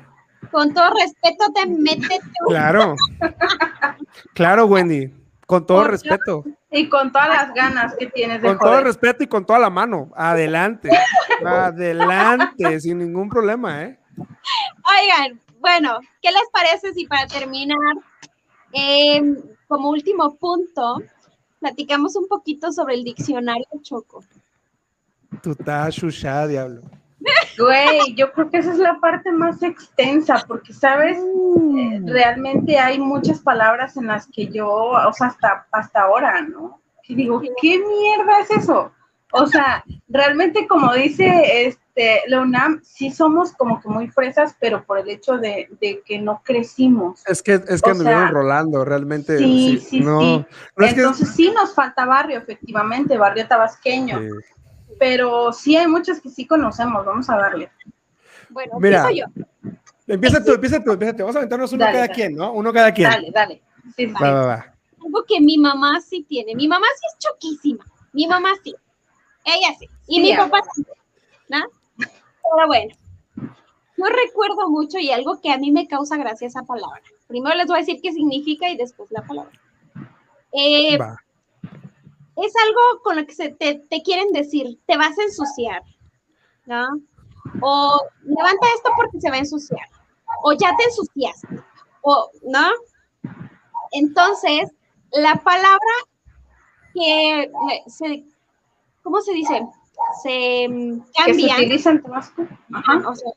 Con todo respeto te metes Claro. Claro, Wendy. Con todo respeto. Y con todas las ganas que tienes de Con todo respeto y con toda la mano. Adelante. Adelante, sin ningún problema, ¿eh? Oigan, bueno, ¿qué les parece si para terminar, em, como último punto, platicamos un poquito sobre el diccionario Choco? Tú estás chuchada, diablo. Güey, yo creo que esa es la parte más extensa, porque, ¿sabes? Eh, realmente hay muchas palabras en las que yo, o sea, hasta, hasta ahora, ¿no? Que digo, ¿qué mierda es eso? O sea, realmente como dice este, la UNAM, sí somos como que muy fresas, pero por el hecho de, de que no crecimos. Es que, es que anduvieron rolando, realmente. sí, sí, no, sí. no es que- Entonces sí nos falta barrio, efectivamente, barrio tabasqueño, Sí. Pero sí hay muchas que sí conocemos, vamos a darle. Bueno, Mira, empiezo yo. Empieza tú, empieza tú, empieza tú. Vamos a aventarnos uno Dale, cada dale. quien, ¿no? Uno cada quien. Dale, dale. Sí, Va, va, va. Algo que mi mamá sí tiene. Mi mamá sí es choquísima. Mi mamá sí. Ella sí. Y Sí, mi papá sí. ¿no? Pero bueno. No recuerdo mucho y algo que a mí me causa gracia esa palabra. Primero les voy a decir qué significa y después la palabra. Eh. Es algo con lo que se te, te quieren decir, te vas a ensuciar, ¿no? O levanta esto porque se va a ensuciar. O ya te ensuciaste. O, ¿no? Entonces, la palabra que eh, se, ¿cómo se dice? Se mm, Que se cambian. Ajá. o sea,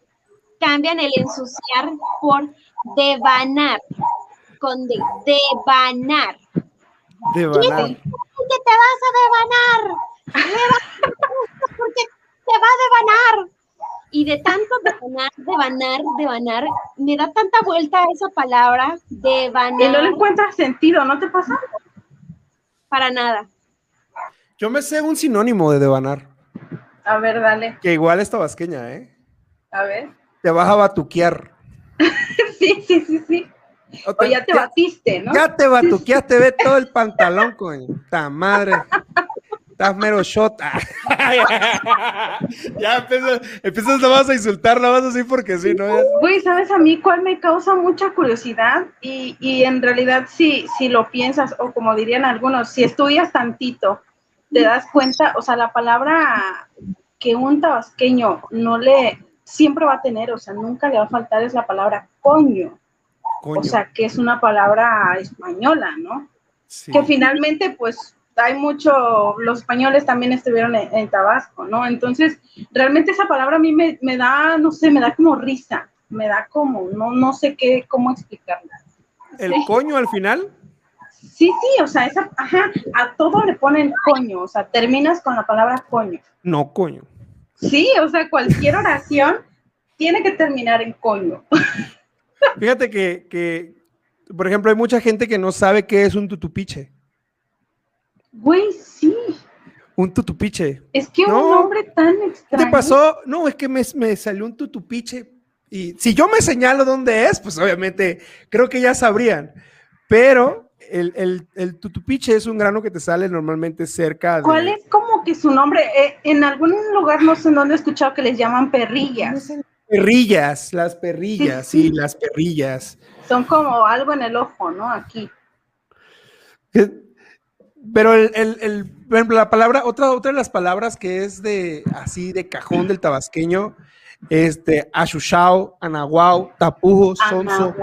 cambian el ensuciar por devanar, con de, devanar. Que te vas a devanar. Porque te va a devanar. Y de tanto devanar, devanar, devanar, me da tanta vuelta esa palabra, Y no le devanar, encuentras sentido, ¿no te pasa? para nada. Yo me sé un sinónimo de devanar, A ver, dale. que igual es tabasqueña, ¿eh? A ver. Te vas a batuquear. Sí, sí, sí, sí. O ya te batiste, ¿no? Ya te batuqueaste, ve todo el pantalón, coño. ¡Ta madre! Estás mero shot. ya empiezas, empiezas nada más a insultar, nada más así porque sí, ¿no? Güey, ¿sabes a mí cuál me causa mucha curiosidad? Y, y en realidad, si, si lo piensas, o como dirían algunos, si estudias tantito, te das cuenta, o sea, la palabra que un tabasqueño no le, siempre va a tener, o sea, nunca le va a faltar es la palabra coño. Coño. O sea, que es una palabra española, ¿no? Sí. Que finalmente, pues, hay mucho, los españoles también estuvieron en, en Tabasco, ¿no? Entonces, realmente esa palabra a mí me, me da, no sé, me da como risa, me da como, no, no sé qué, cómo explicarla. ¿El coño al final? Sí, sí, o sea, esa, ajá, a todo le ponen coño, o sea, terminas con la palabra coño. No, coño. Sí, o sea, cualquier oración tiene que terminar en coño. Fíjate que, que, por ejemplo, hay mucha gente que no sabe qué es un tutupiche. Güey, sí, Un tutupiche. es que No. un nombre tan ¿Qué extraño. te pasó? No, es que me, me salió un tutupiche. Y si yo me señalo dónde es, pues obviamente creo que ya sabrían. Pero el, el, el tutupiche es un grano que te sale normalmente cerca de. ¿Cuál es como que su nombre? Eh, en algún lugar, no sé en dónde he escuchado que les llaman perrillas. Perrillas, las perrillas, Sí, las perrillas. Son como algo en el ojo, ¿no? Aquí. Pero el, el, la palabra, otra, otra de las palabras que es de así de cajón del tabasqueño, este, achuchao, anahuao, tapujo, sonso.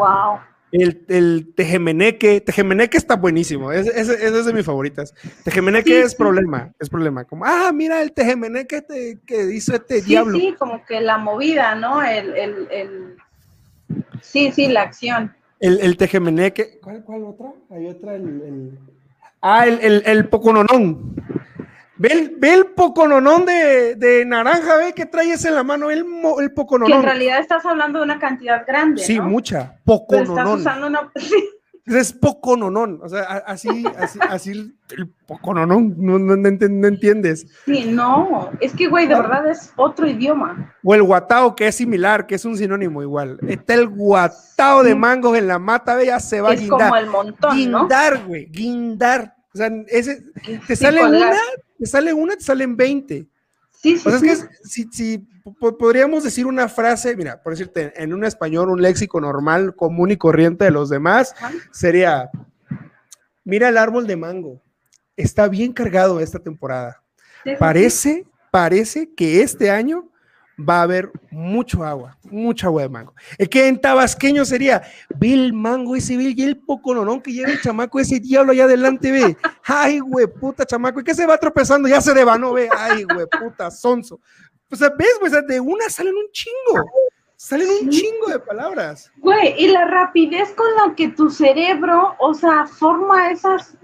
El, el tejemeneque, tejemeneque está buenísimo, ese- ese es de mis favoritas. Tejemeneque Sí, es sí. problema, es problema, como, ah, mira el tejemeneque te- que hizo este Sí, diablo. sí, como que la movida, ¿no? El, el, el... Sí, sí, la acción. El, el tejemeneque, ¿cuál, cuál otra? Hay otra, el, el- ah, el, el, el pocononón. Ve el, ve el pocononón de, de naranja, ve que trae ese en la mano, el, el Que en pocononón. realidad estás hablando de una cantidad grande, Sí, ¿no? mucha, Pero estás pocononón. usando una... Sí, Es pocononón, o sea, así, así, así el, pocononón, no, no, no no entiendes. sí, no. Es que, güey, de verdad es otro idioma. O el guatao, que es similar, que es un sinónimo igual. Está el guatao de mangos en la mata, ve, ya se va a Es guindar. como el montón, ¿no? Guindar, güey, guindar. O sea, ese, te sale una, te sale una, te salen 20. Sí, sí, O sea, sí. es que si, si po- podríamos decir una frase, mira, por decirte, en un español, un léxico normal, común y corriente de los demás, Ajá. sería, mira el árbol de mango, está bien cargado esta temporada. Parece, parece que este año va a haber mucho agua, mucha agua de mango. Es que en tabasqueño sería, ve el mango ese, ve y el pocononón que lleva el chamaco ese diablo allá adelante, ve. Ay, güey, puta chamaco, y que se va tropezando, ya se devanó, ve. Ay, güey, puta, sonso. O sea, ves, güey, o sea, de una salen un chingo. Salen un chingo de palabras. Güey, y la rapidez con la que tu cerebro, o sea, forma esas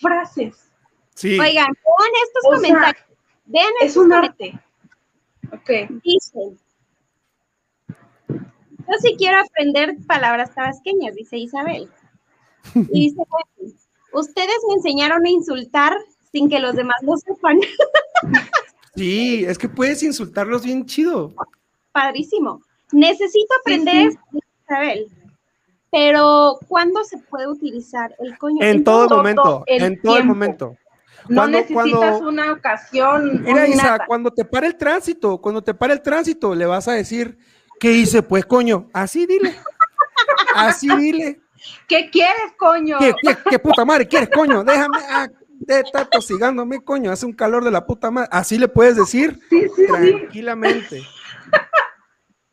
frases. Sí. Oigan, vean estos O sea, comentarios. Vean Es un comentarios. arte. Ok. Dicen. Yo sí quiero aprender palabras tabasqueñas, dice Isabel. Y dice, ustedes me enseñaron a insultar sin que los demás lo sepan. Sí, es que puedes insultarlos bien chido. Padrísimo. Necesito aprender, sí. dice Isabel. Pero, ¿cuándo se puede utilizar el coño? En todo todo momento, en todo el momento. No Cuando- necesitas cuando- una ocasión. Mira, Isa, nada. cuando te para el tránsito, cuando te para el tránsito, le vas a decir, ¿qué hice? Pues, coño, así dile. Así dile. ¿Qué quieres, coño? ¿Qué, qué, qué puta madre quieres, coño? Déjame, ah, de estar tosigándome, coño, hace un calor de la puta madre. Así le puedes decir Sí, sí, sí. tranquilamente.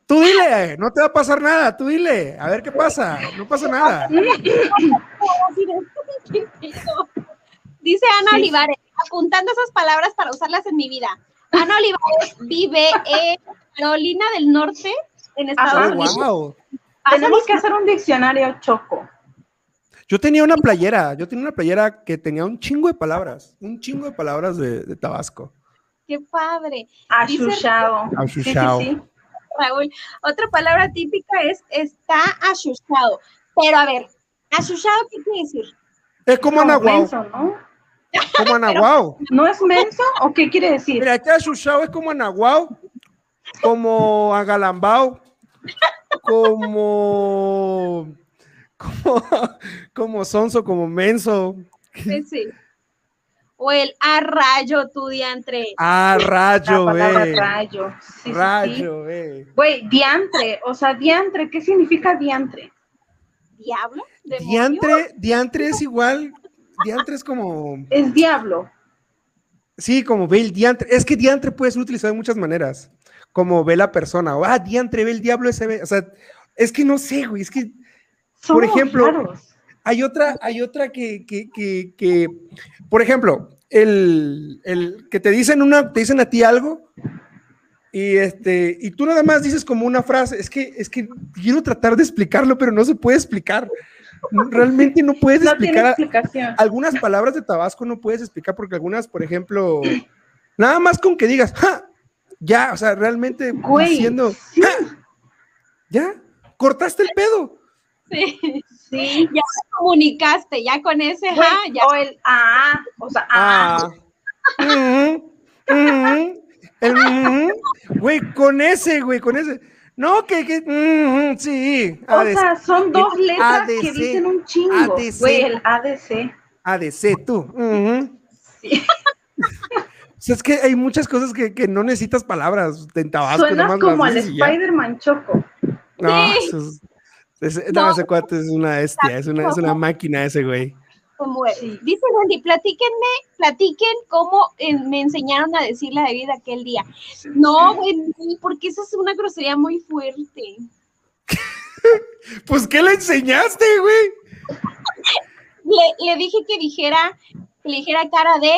Tú dile, no te va a pasar nada, tú dile, a ver qué pasa, no pasa nada. Dice Ana Sí. Olivares, apuntando esas palabras para usarlas en mi vida. Ana Olivares vive en Carolina del Norte, en Estados Ajá. Oh, Unidos. wow. Tenemos que hacer un diccionario choco. Yo tenía una playera, yo tenía una playera que tenía un chingo de palabras, un chingo de palabras de, de Tabasco. Qué padre. Achuchado. Sí, sí, Achuchao. sí. Raúl. Otra palabra típica es está achuchado. Pero a ver, achuchado, ¿qué quiere decir? Es como Como Anahuao, ¿no? Como Anahuao. ¿No es menso o qué quiere decir? Mira, este achuchao es como Anahuao, como Agalambao, como, como, como sonso, como menso. Sí, sí. O el a rayo, tu diantre. Ah, rayo, güey. rayo. Sí, sí, sí. Rayo, güey. Güey, diantre, o sea, diantre, ¿qué significa diantre? ¿Diablo? ¿Demonio? Diantre, diantre es igual. Diantre es como. Es diablo. Sí, como ve el diantre. Es que diantre puede ser utilizado de muchas maneras. Como ve la persona. O, ah, diantre, ve el diablo ese. ve". O sea, es que no sé, güey. Es que Por ejemplo, raros. hay otra, hay otra que, que, que, que- por ejemplo, el, el que te dicen una, te dicen a ti algo y este, y tú nada más dices como una frase. Es que, es que quiero tratar de explicarlo, pero no se puede explicar. Realmente no puedes No tiene explicar. explicación. algunas palabras de Tabasco no puedes explicar porque algunas, por ejemplo, nada más con que digas, ¡ja! ya, o sea, realmente Güey, diciendo, sí. "Ja", ya, cortaste el pedo. Sí. Sí. Ya te comunicaste, ya con ese Güey, ja, ya. O el ah, o sea, ah. Ah. Ujú, ujú, el ujú. Güey, con ese, güey, con ese. No, que, que ujú, sí. O sea, son dos letras que dicen un chingo. ADC. Güey, el ADC. ADC, tú. ujú. Sí. O sea, es que hay muchas cosas que, que no necesitas palabras en Tabasco. Suenas nomás como al. Spider-Man Choco. No, Sí. es- no, No. ese cuate es una bestia, es una, es una máquina ese güey. Como Sí. Dice Wendy, platíquenme, platiquen cómo eh, me enseñaron a decir la bebida aquel día. No, Wendy, porque esa es una grosería muy fuerte. Pues, ¿qué le enseñaste, güey? Le, le dije que dijera, que le dijera cara de,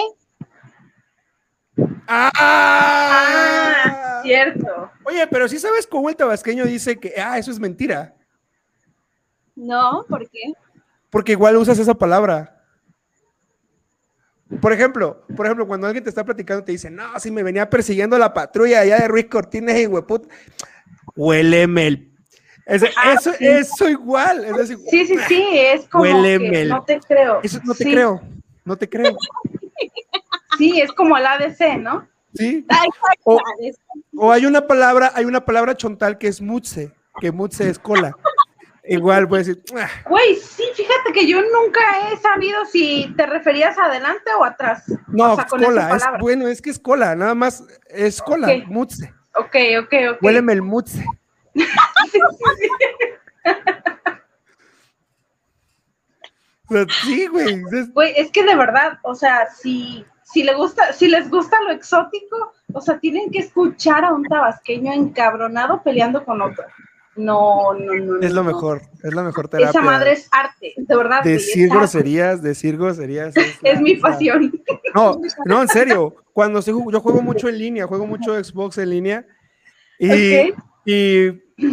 ¡Ah! Ah, cierto. Oye, pero sí sabes cómo el tabasqueño dice que, ah, eso es mentira. no, ¿por qué? Porque igual usas esa palabra. Por ejemplo, por ejemplo, cuando alguien te está platicando te dice, no, si me venía persiguiendo la patrulla allá de Ruiz Cortines y hueput, huéleme el. Ah, eso, sí. eso igual. Es decir, Sí, sí, sí, es como Huéleme que el- no te creo. eso no te Sí, creo, no te creo. Sí, es como el ADC, ¿no? ¿Sí? O hay una palabra, hay una palabra chontal que es mutse, que mutse es cola. Igual puedes decir, "Ah, Güey, sí, fíjate que yo nunca he sabido si te referías adelante o atrás. no, O sea, con cola, es, bueno, es que es cola, nada más es cola, Ok. mutse. Ok, ok, ok. Huéleme el sea, sí, güey. Güey, es que de verdad, o sea, si, si le gusta, si les gusta lo exótico, o sea, tienen que escuchar a un tabasqueño encabronado peleando con otro. No, no, no. Es lo no. mejor, es la mejor terapia. Esa madre es arte, de verdad. Decir groserías, decir groserías. Es, Es la- mi la- pasión. No, no, en serio. Cuando yo juego mucho en línea, juego mucho Xbox en línea. Y, y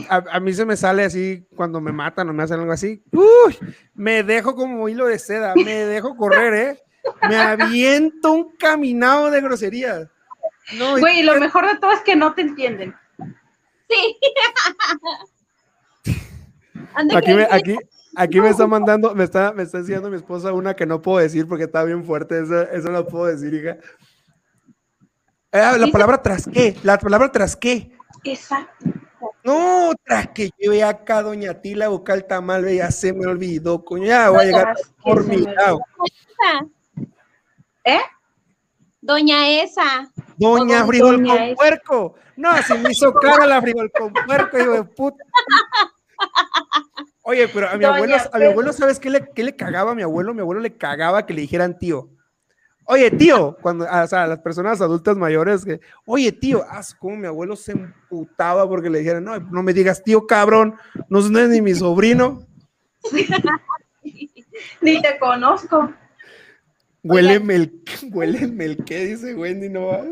a, a mí se me sale así cuando me matan o me hacen algo así. Uy, me dejo como hilo de seda, me dejo correr, ¿eh? Me aviento un caminado de groserías. No, y- Güey, lo mejor de todo es que no te entienden. Sí. Aquí, me, aquí, aquí me está mandando, me está, me está enseñando mi esposa una que no puedo decir porque está bien fuerte. Eso, eso no puedo decir, hija. Eh, la palabra tras qué, la palabra tras qué. Exacto. No, tras que lleve acá doña Tila a buscar el tamal, ve, ya se me olvidó, coño, ya voy a llegar por mi lado. ¿Eh? Doña esa. Doña Doña Frijol con esa. puerco. No, se me hizo cara la Frijol con puerco, hijo de puta. Oye, pero a mi Doña abuelo, a mi abuelo, ¿sabes qué le, qué le cagaba a mi abuelo? Mi abuelo le cagaba que le dijeran tío. Oye, tío, cuando, o sea, a las personas adultas mayores, que, oye, tío, ah, como mi abuelo se emputaba porque le dijeran, no, no me digas tío, cabrón, no es ni mi sobrino, Ni te conozco. huéleme el, huéleme el, ¿qué dice Wendy? No, va?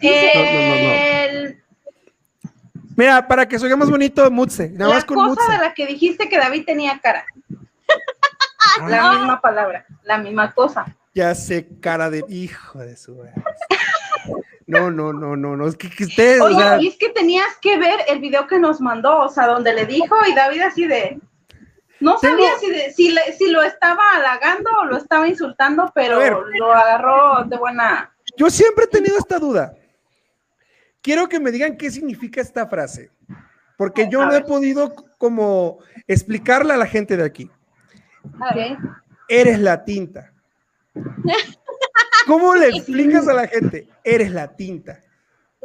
El- Mira, para que se oiga más bonito, Mutse, nada la más con cosa Mutse. de la que dijiste que David tenía cara. Ah, La misma palabra, la misma cosa. Ya sé, cara de hijo de su. No, no, no, no, no. Es que, que ustedes, Oye, o sea, y es que tenías que ver el video que nos mandó, o sea, donde le dijo y David así de... No Tengo- sabía si, de- si, le- si lo estaba halagando o lo estaba insultando, pero lo agarró de buena... yo siempre he tenido esta duda. Quiero que me digan qué significa esta frase, porque yo A no he podido como explicarle a la gente de aquí. Eres la tinta. ¿Cómo le explicas a la gente? Eres la tinta.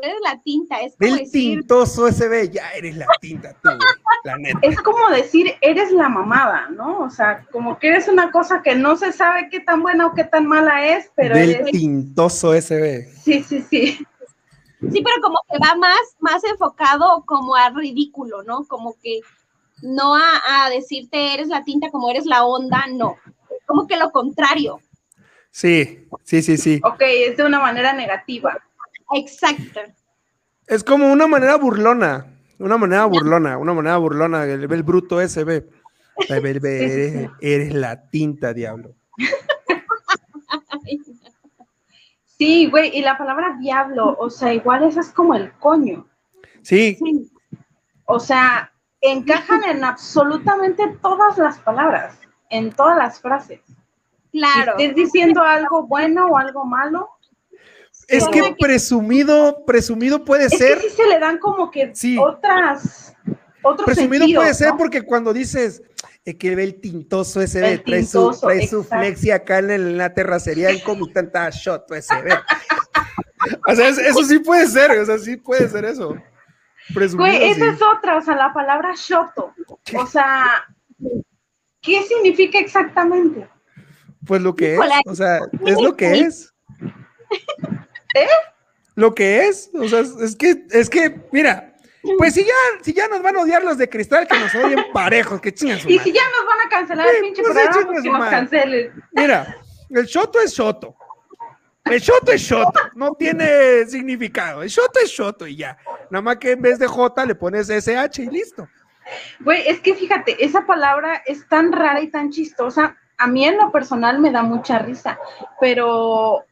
Eres la tinta, es como el decir, tintoso SB, ya eres la tinta tú, güey, la neta. Es como decir, eres la mamada, ¿no? O sea, como que eres una cosa que no se sabe qué tan buena o qué tan mala es, pero Del eres... tintoso SB. Sí, sí, sí. Sí, pero como que va más, más enfocado como a ridículo, ¿no? Como que no a, a decirte eres la tinta como eres la onda, no. Como que lo contrario. Sí, sí, sí, sí. Ok, es de una manera negativa. Exacto. Es como una manera burlona, una manera burlona, una manera burlona, el, el bruto ve- ve, Eres, eres la tinta, diablo. Sí, güey, y la palabra diablo, o sea, igual esa es como el coño. Sí, Sí, O sea, encajan en absolutamente todas las palabras, en todas las frases. claro. Si estés diciendo algo bueno o algo malo, es que que- presumido, presumido puede es que ser, sí se le dan como que Sí. otras, otros presumido sentidos, puede ser ¿no? porque cuando dices es que ve el tintoso SB, El trae, su, trae su flexi acá en, la terracería en comitanta shot SB. o sea, es- eso sí puede ser, o sea, sí puede ser eso. Presumido, Güey, esa sí. es otra, o sea, la palabra shoto. O sea, ¿qué significa exactamente? Pues lo que es, o sea, es lo que es. ¿Eh? Lo que es, o sea, es que, es que, mira, pues si ya, si ya nos van a odiar los de cristal, que nos odien parejos, que chingan su Y si ya nos van a cancelar el pinche pues programa, pues que nos cancelen. Mira, el shoto es shoto. El shoto es shoto, no tiene significado. El shoto es shoto y ya. Nada más que en vez de J le pones SH y listo. Güey, es que fíjate, esa palabra es tan rara y tan chistosa. A mí en lo personal me da mucha risa, pero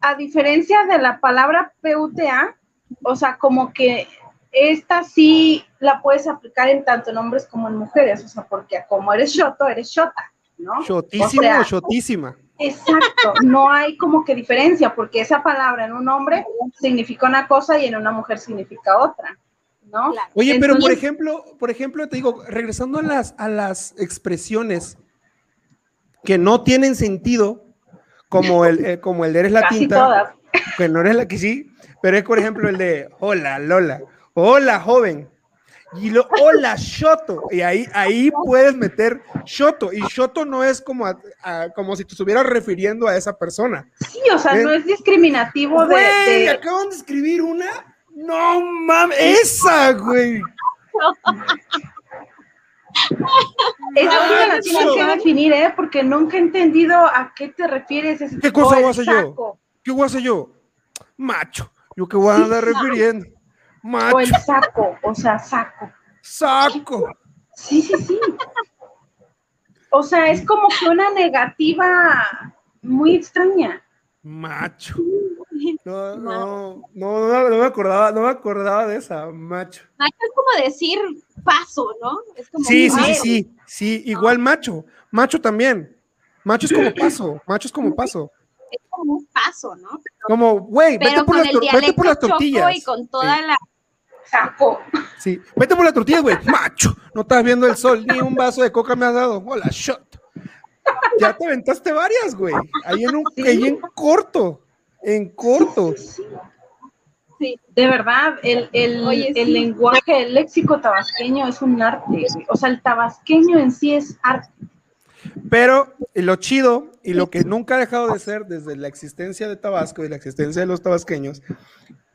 a diferencia de la palabra PUTA, o sea, como que esta sí la puedes aplicar en tanto en hombres como en mujeres, o sea, porque como eres shoto, eres shota, ¿no? Shotísimo O sea, o shotísima. Exacto, no hay como que diferencia, porque esa palabra en un hombre significa una cosa y en una mujer significa otra, ¿no? Claro. Oye, pero por ejemplo, por ejemplo, te digo, regresando a las, a las expresiones que no tienen sentido, como el, eh, como el de eres la Casi tinta, todas. que no eres la que sí, pero es por ejemplo el de hola Lola, hola joven, y lo hola Shoto, y ahí, ahí puedes meter Shoto, y Shoto no es como, a- a- como si te estuvieras refiriendo a esa persona. Sí, o sea, ¿Eh? no es discriminativo de, Güey, de- acaban de escribir una. No mames, esa, güey. Esa me la tienes que definir, ¿eh? Porque nunca he entendido a qué te refieres. ese ¿Qué cosa voy a hacer yo? ¿Qué voy a hacer yo? Macho. ¿Yo qué voy a andar refiriendo? Macho, O el saco, o sea, saco. saco. Sí, sí, sí. O sea, es como que una negativa muy extraña. Macho. No, no, no, no, me acordaba, no me acordaba de esa, macho. Macho es como decir paso, ¿no? Es como Sí, sí, sí, "Ay, sí, sí, igual macho. Macho también. Macho es como paso, macho es como paso. Es como un paso, ¿no? Como, güey, vete por, las, vete por las tortillas. y con toda la... Saco. Sí, vete por las tortillas, güey. Macho, no estás viendo el sol, ni un vaso de coca me has dado. Hola, shot. Ya te aventaste varias, güey. Ahí en un, Sí. ahí en corto, en corto. Sí, sí, sí. Sí. De verdad, el, el, Oye, el sí. lenguaje, el léxico tabasqueño es un arte. güey. O sea, el tabasqueño en sí es arte. Pero lo chido y lo que nunca ha dejado de ser desde la existencia de Tabasco y la existencia de los tabasqueños,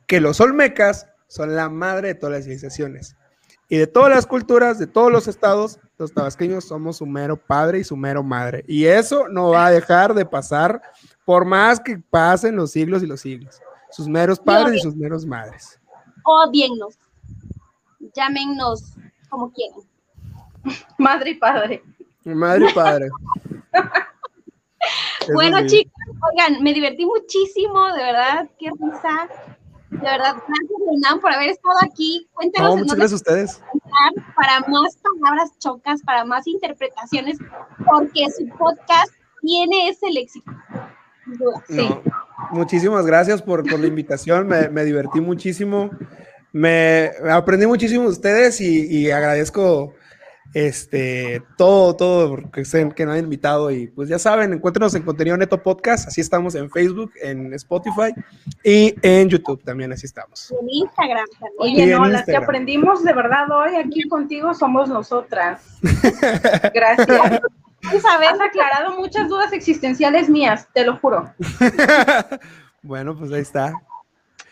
que los olmecas son la madre de todas las civilizaciones. Y de todas las culturas, de todos los estados, los tabasqueños somos su mero padre y su mero madre. Y eso no va a dejar de pasar por más que pasen los siglos y los siglos. Sus meros padres y sus meros madres. Odiennos. Llámennos como quieran. Madre y padre. Madre y padre. Bueno, sí. chicos, oigan, me divertí muchísimo, de verdad, qué risa. De verdad, gracias, Renan, por haber estado aquí. Cuéntanos No, muchas gracias a ustedes. para más palabras chocas, para más interpretaciones, porque su podcast tiene ese léxico. No, muchísimas gracias por, por la invitación, me, me divertí muchísimo, me aprendí muchísimo de ustedes y, y agradezco este, todo, todo que, se, que nos han invitado y pues ya saben, encuéntrenos en Contenido Neto Podcast, así estamos en Facebook, en Spotify y en YouTube también, así estamos. En Instagram también. Oye, Y no, las que aprendimos de verdad hoy aquí contigo somos nosotras. Gracias. A ver, Has aclarado muchas dudas existenciales mías, te lo juro. bueno, pues ahí está.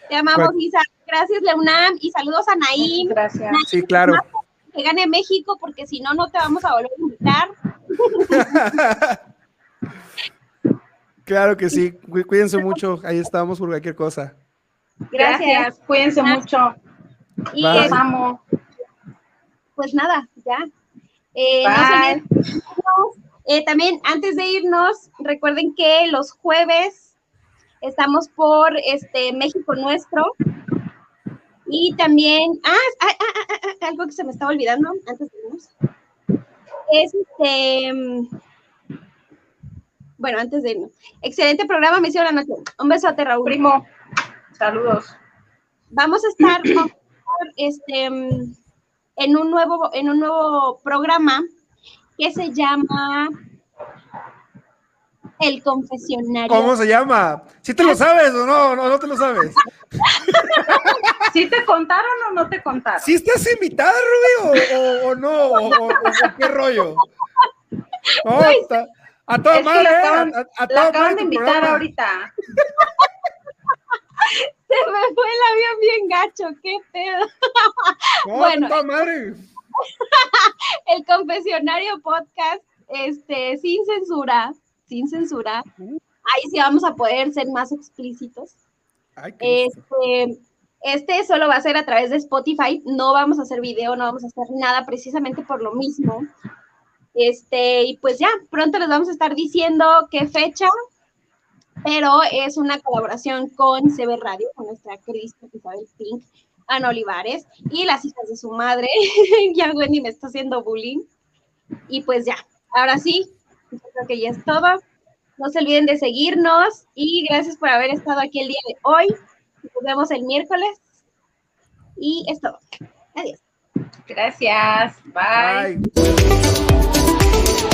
te amamos, Isa. Gracias, Leunam. Y saludos a Naim. Gracias. Sí, claro. Que gane México, porque si no, no te vamos a volver a invitar. Claro que sí, Cu- cuídense mucho, ahí estamos por cualquier cosa. Gracias. Gracias. Cuídense mucho. Y Bye. Los amo. pues nada, ya. Eh, no se eh, también antes de irnos, recuerden que los jueves estamos por este México Nuestro. Y también, ah, ah, ah, ah, algo que se me estaba olvidando antes de irnos. Es este. mm, Bueno, antes de irnos. Excelente programa, me hicieron la noche. Un besote, Raúl. Primo, saludos. vamos a estar vamos a estar, este, mm, en, un nuevo, en un nuevo programa que se llama El Confesionario. ¿Cómo se llama? ¿Sí te lo sabes o no? No, no te lo sabes. ¿Sí te contaron o no te contaron? ¿Sí estás invitada, Rubio? ¿O, o- o no? ¿O, qué rollo? No, está- a toda Es madre, la acaban- a, a- a La toda acaban madre de invitar programa. ahorita. Se me fue el avión bien gacho, qué pedo. No, Bueno. toda madre. El Confesionario Podcast, este, sin censura, sin censura. Ahí sí vamos a poder ser más explícitos. Ay. Este, este solo va a ser a través de Spotify, no vamos a hacer video, no vamos a hacer nada precisamente por lo mismo. Este, y pues ya, pronto les vamos a estar diciendo qué fecha, pero es una colaboración con CB Radio, con nuestra querida Isabel Pink, Ana Olivares y las hijas de su madre. ya Wendy me está haciendo bullying. Y pues ya, ahora sí, creo que ya es todo. No se olviden de seguirnos y gracias por haber estado aquí el día de hoy. Nos vemos el miércoles. Y es todo. Adiós. Gracias. Bye. Ay.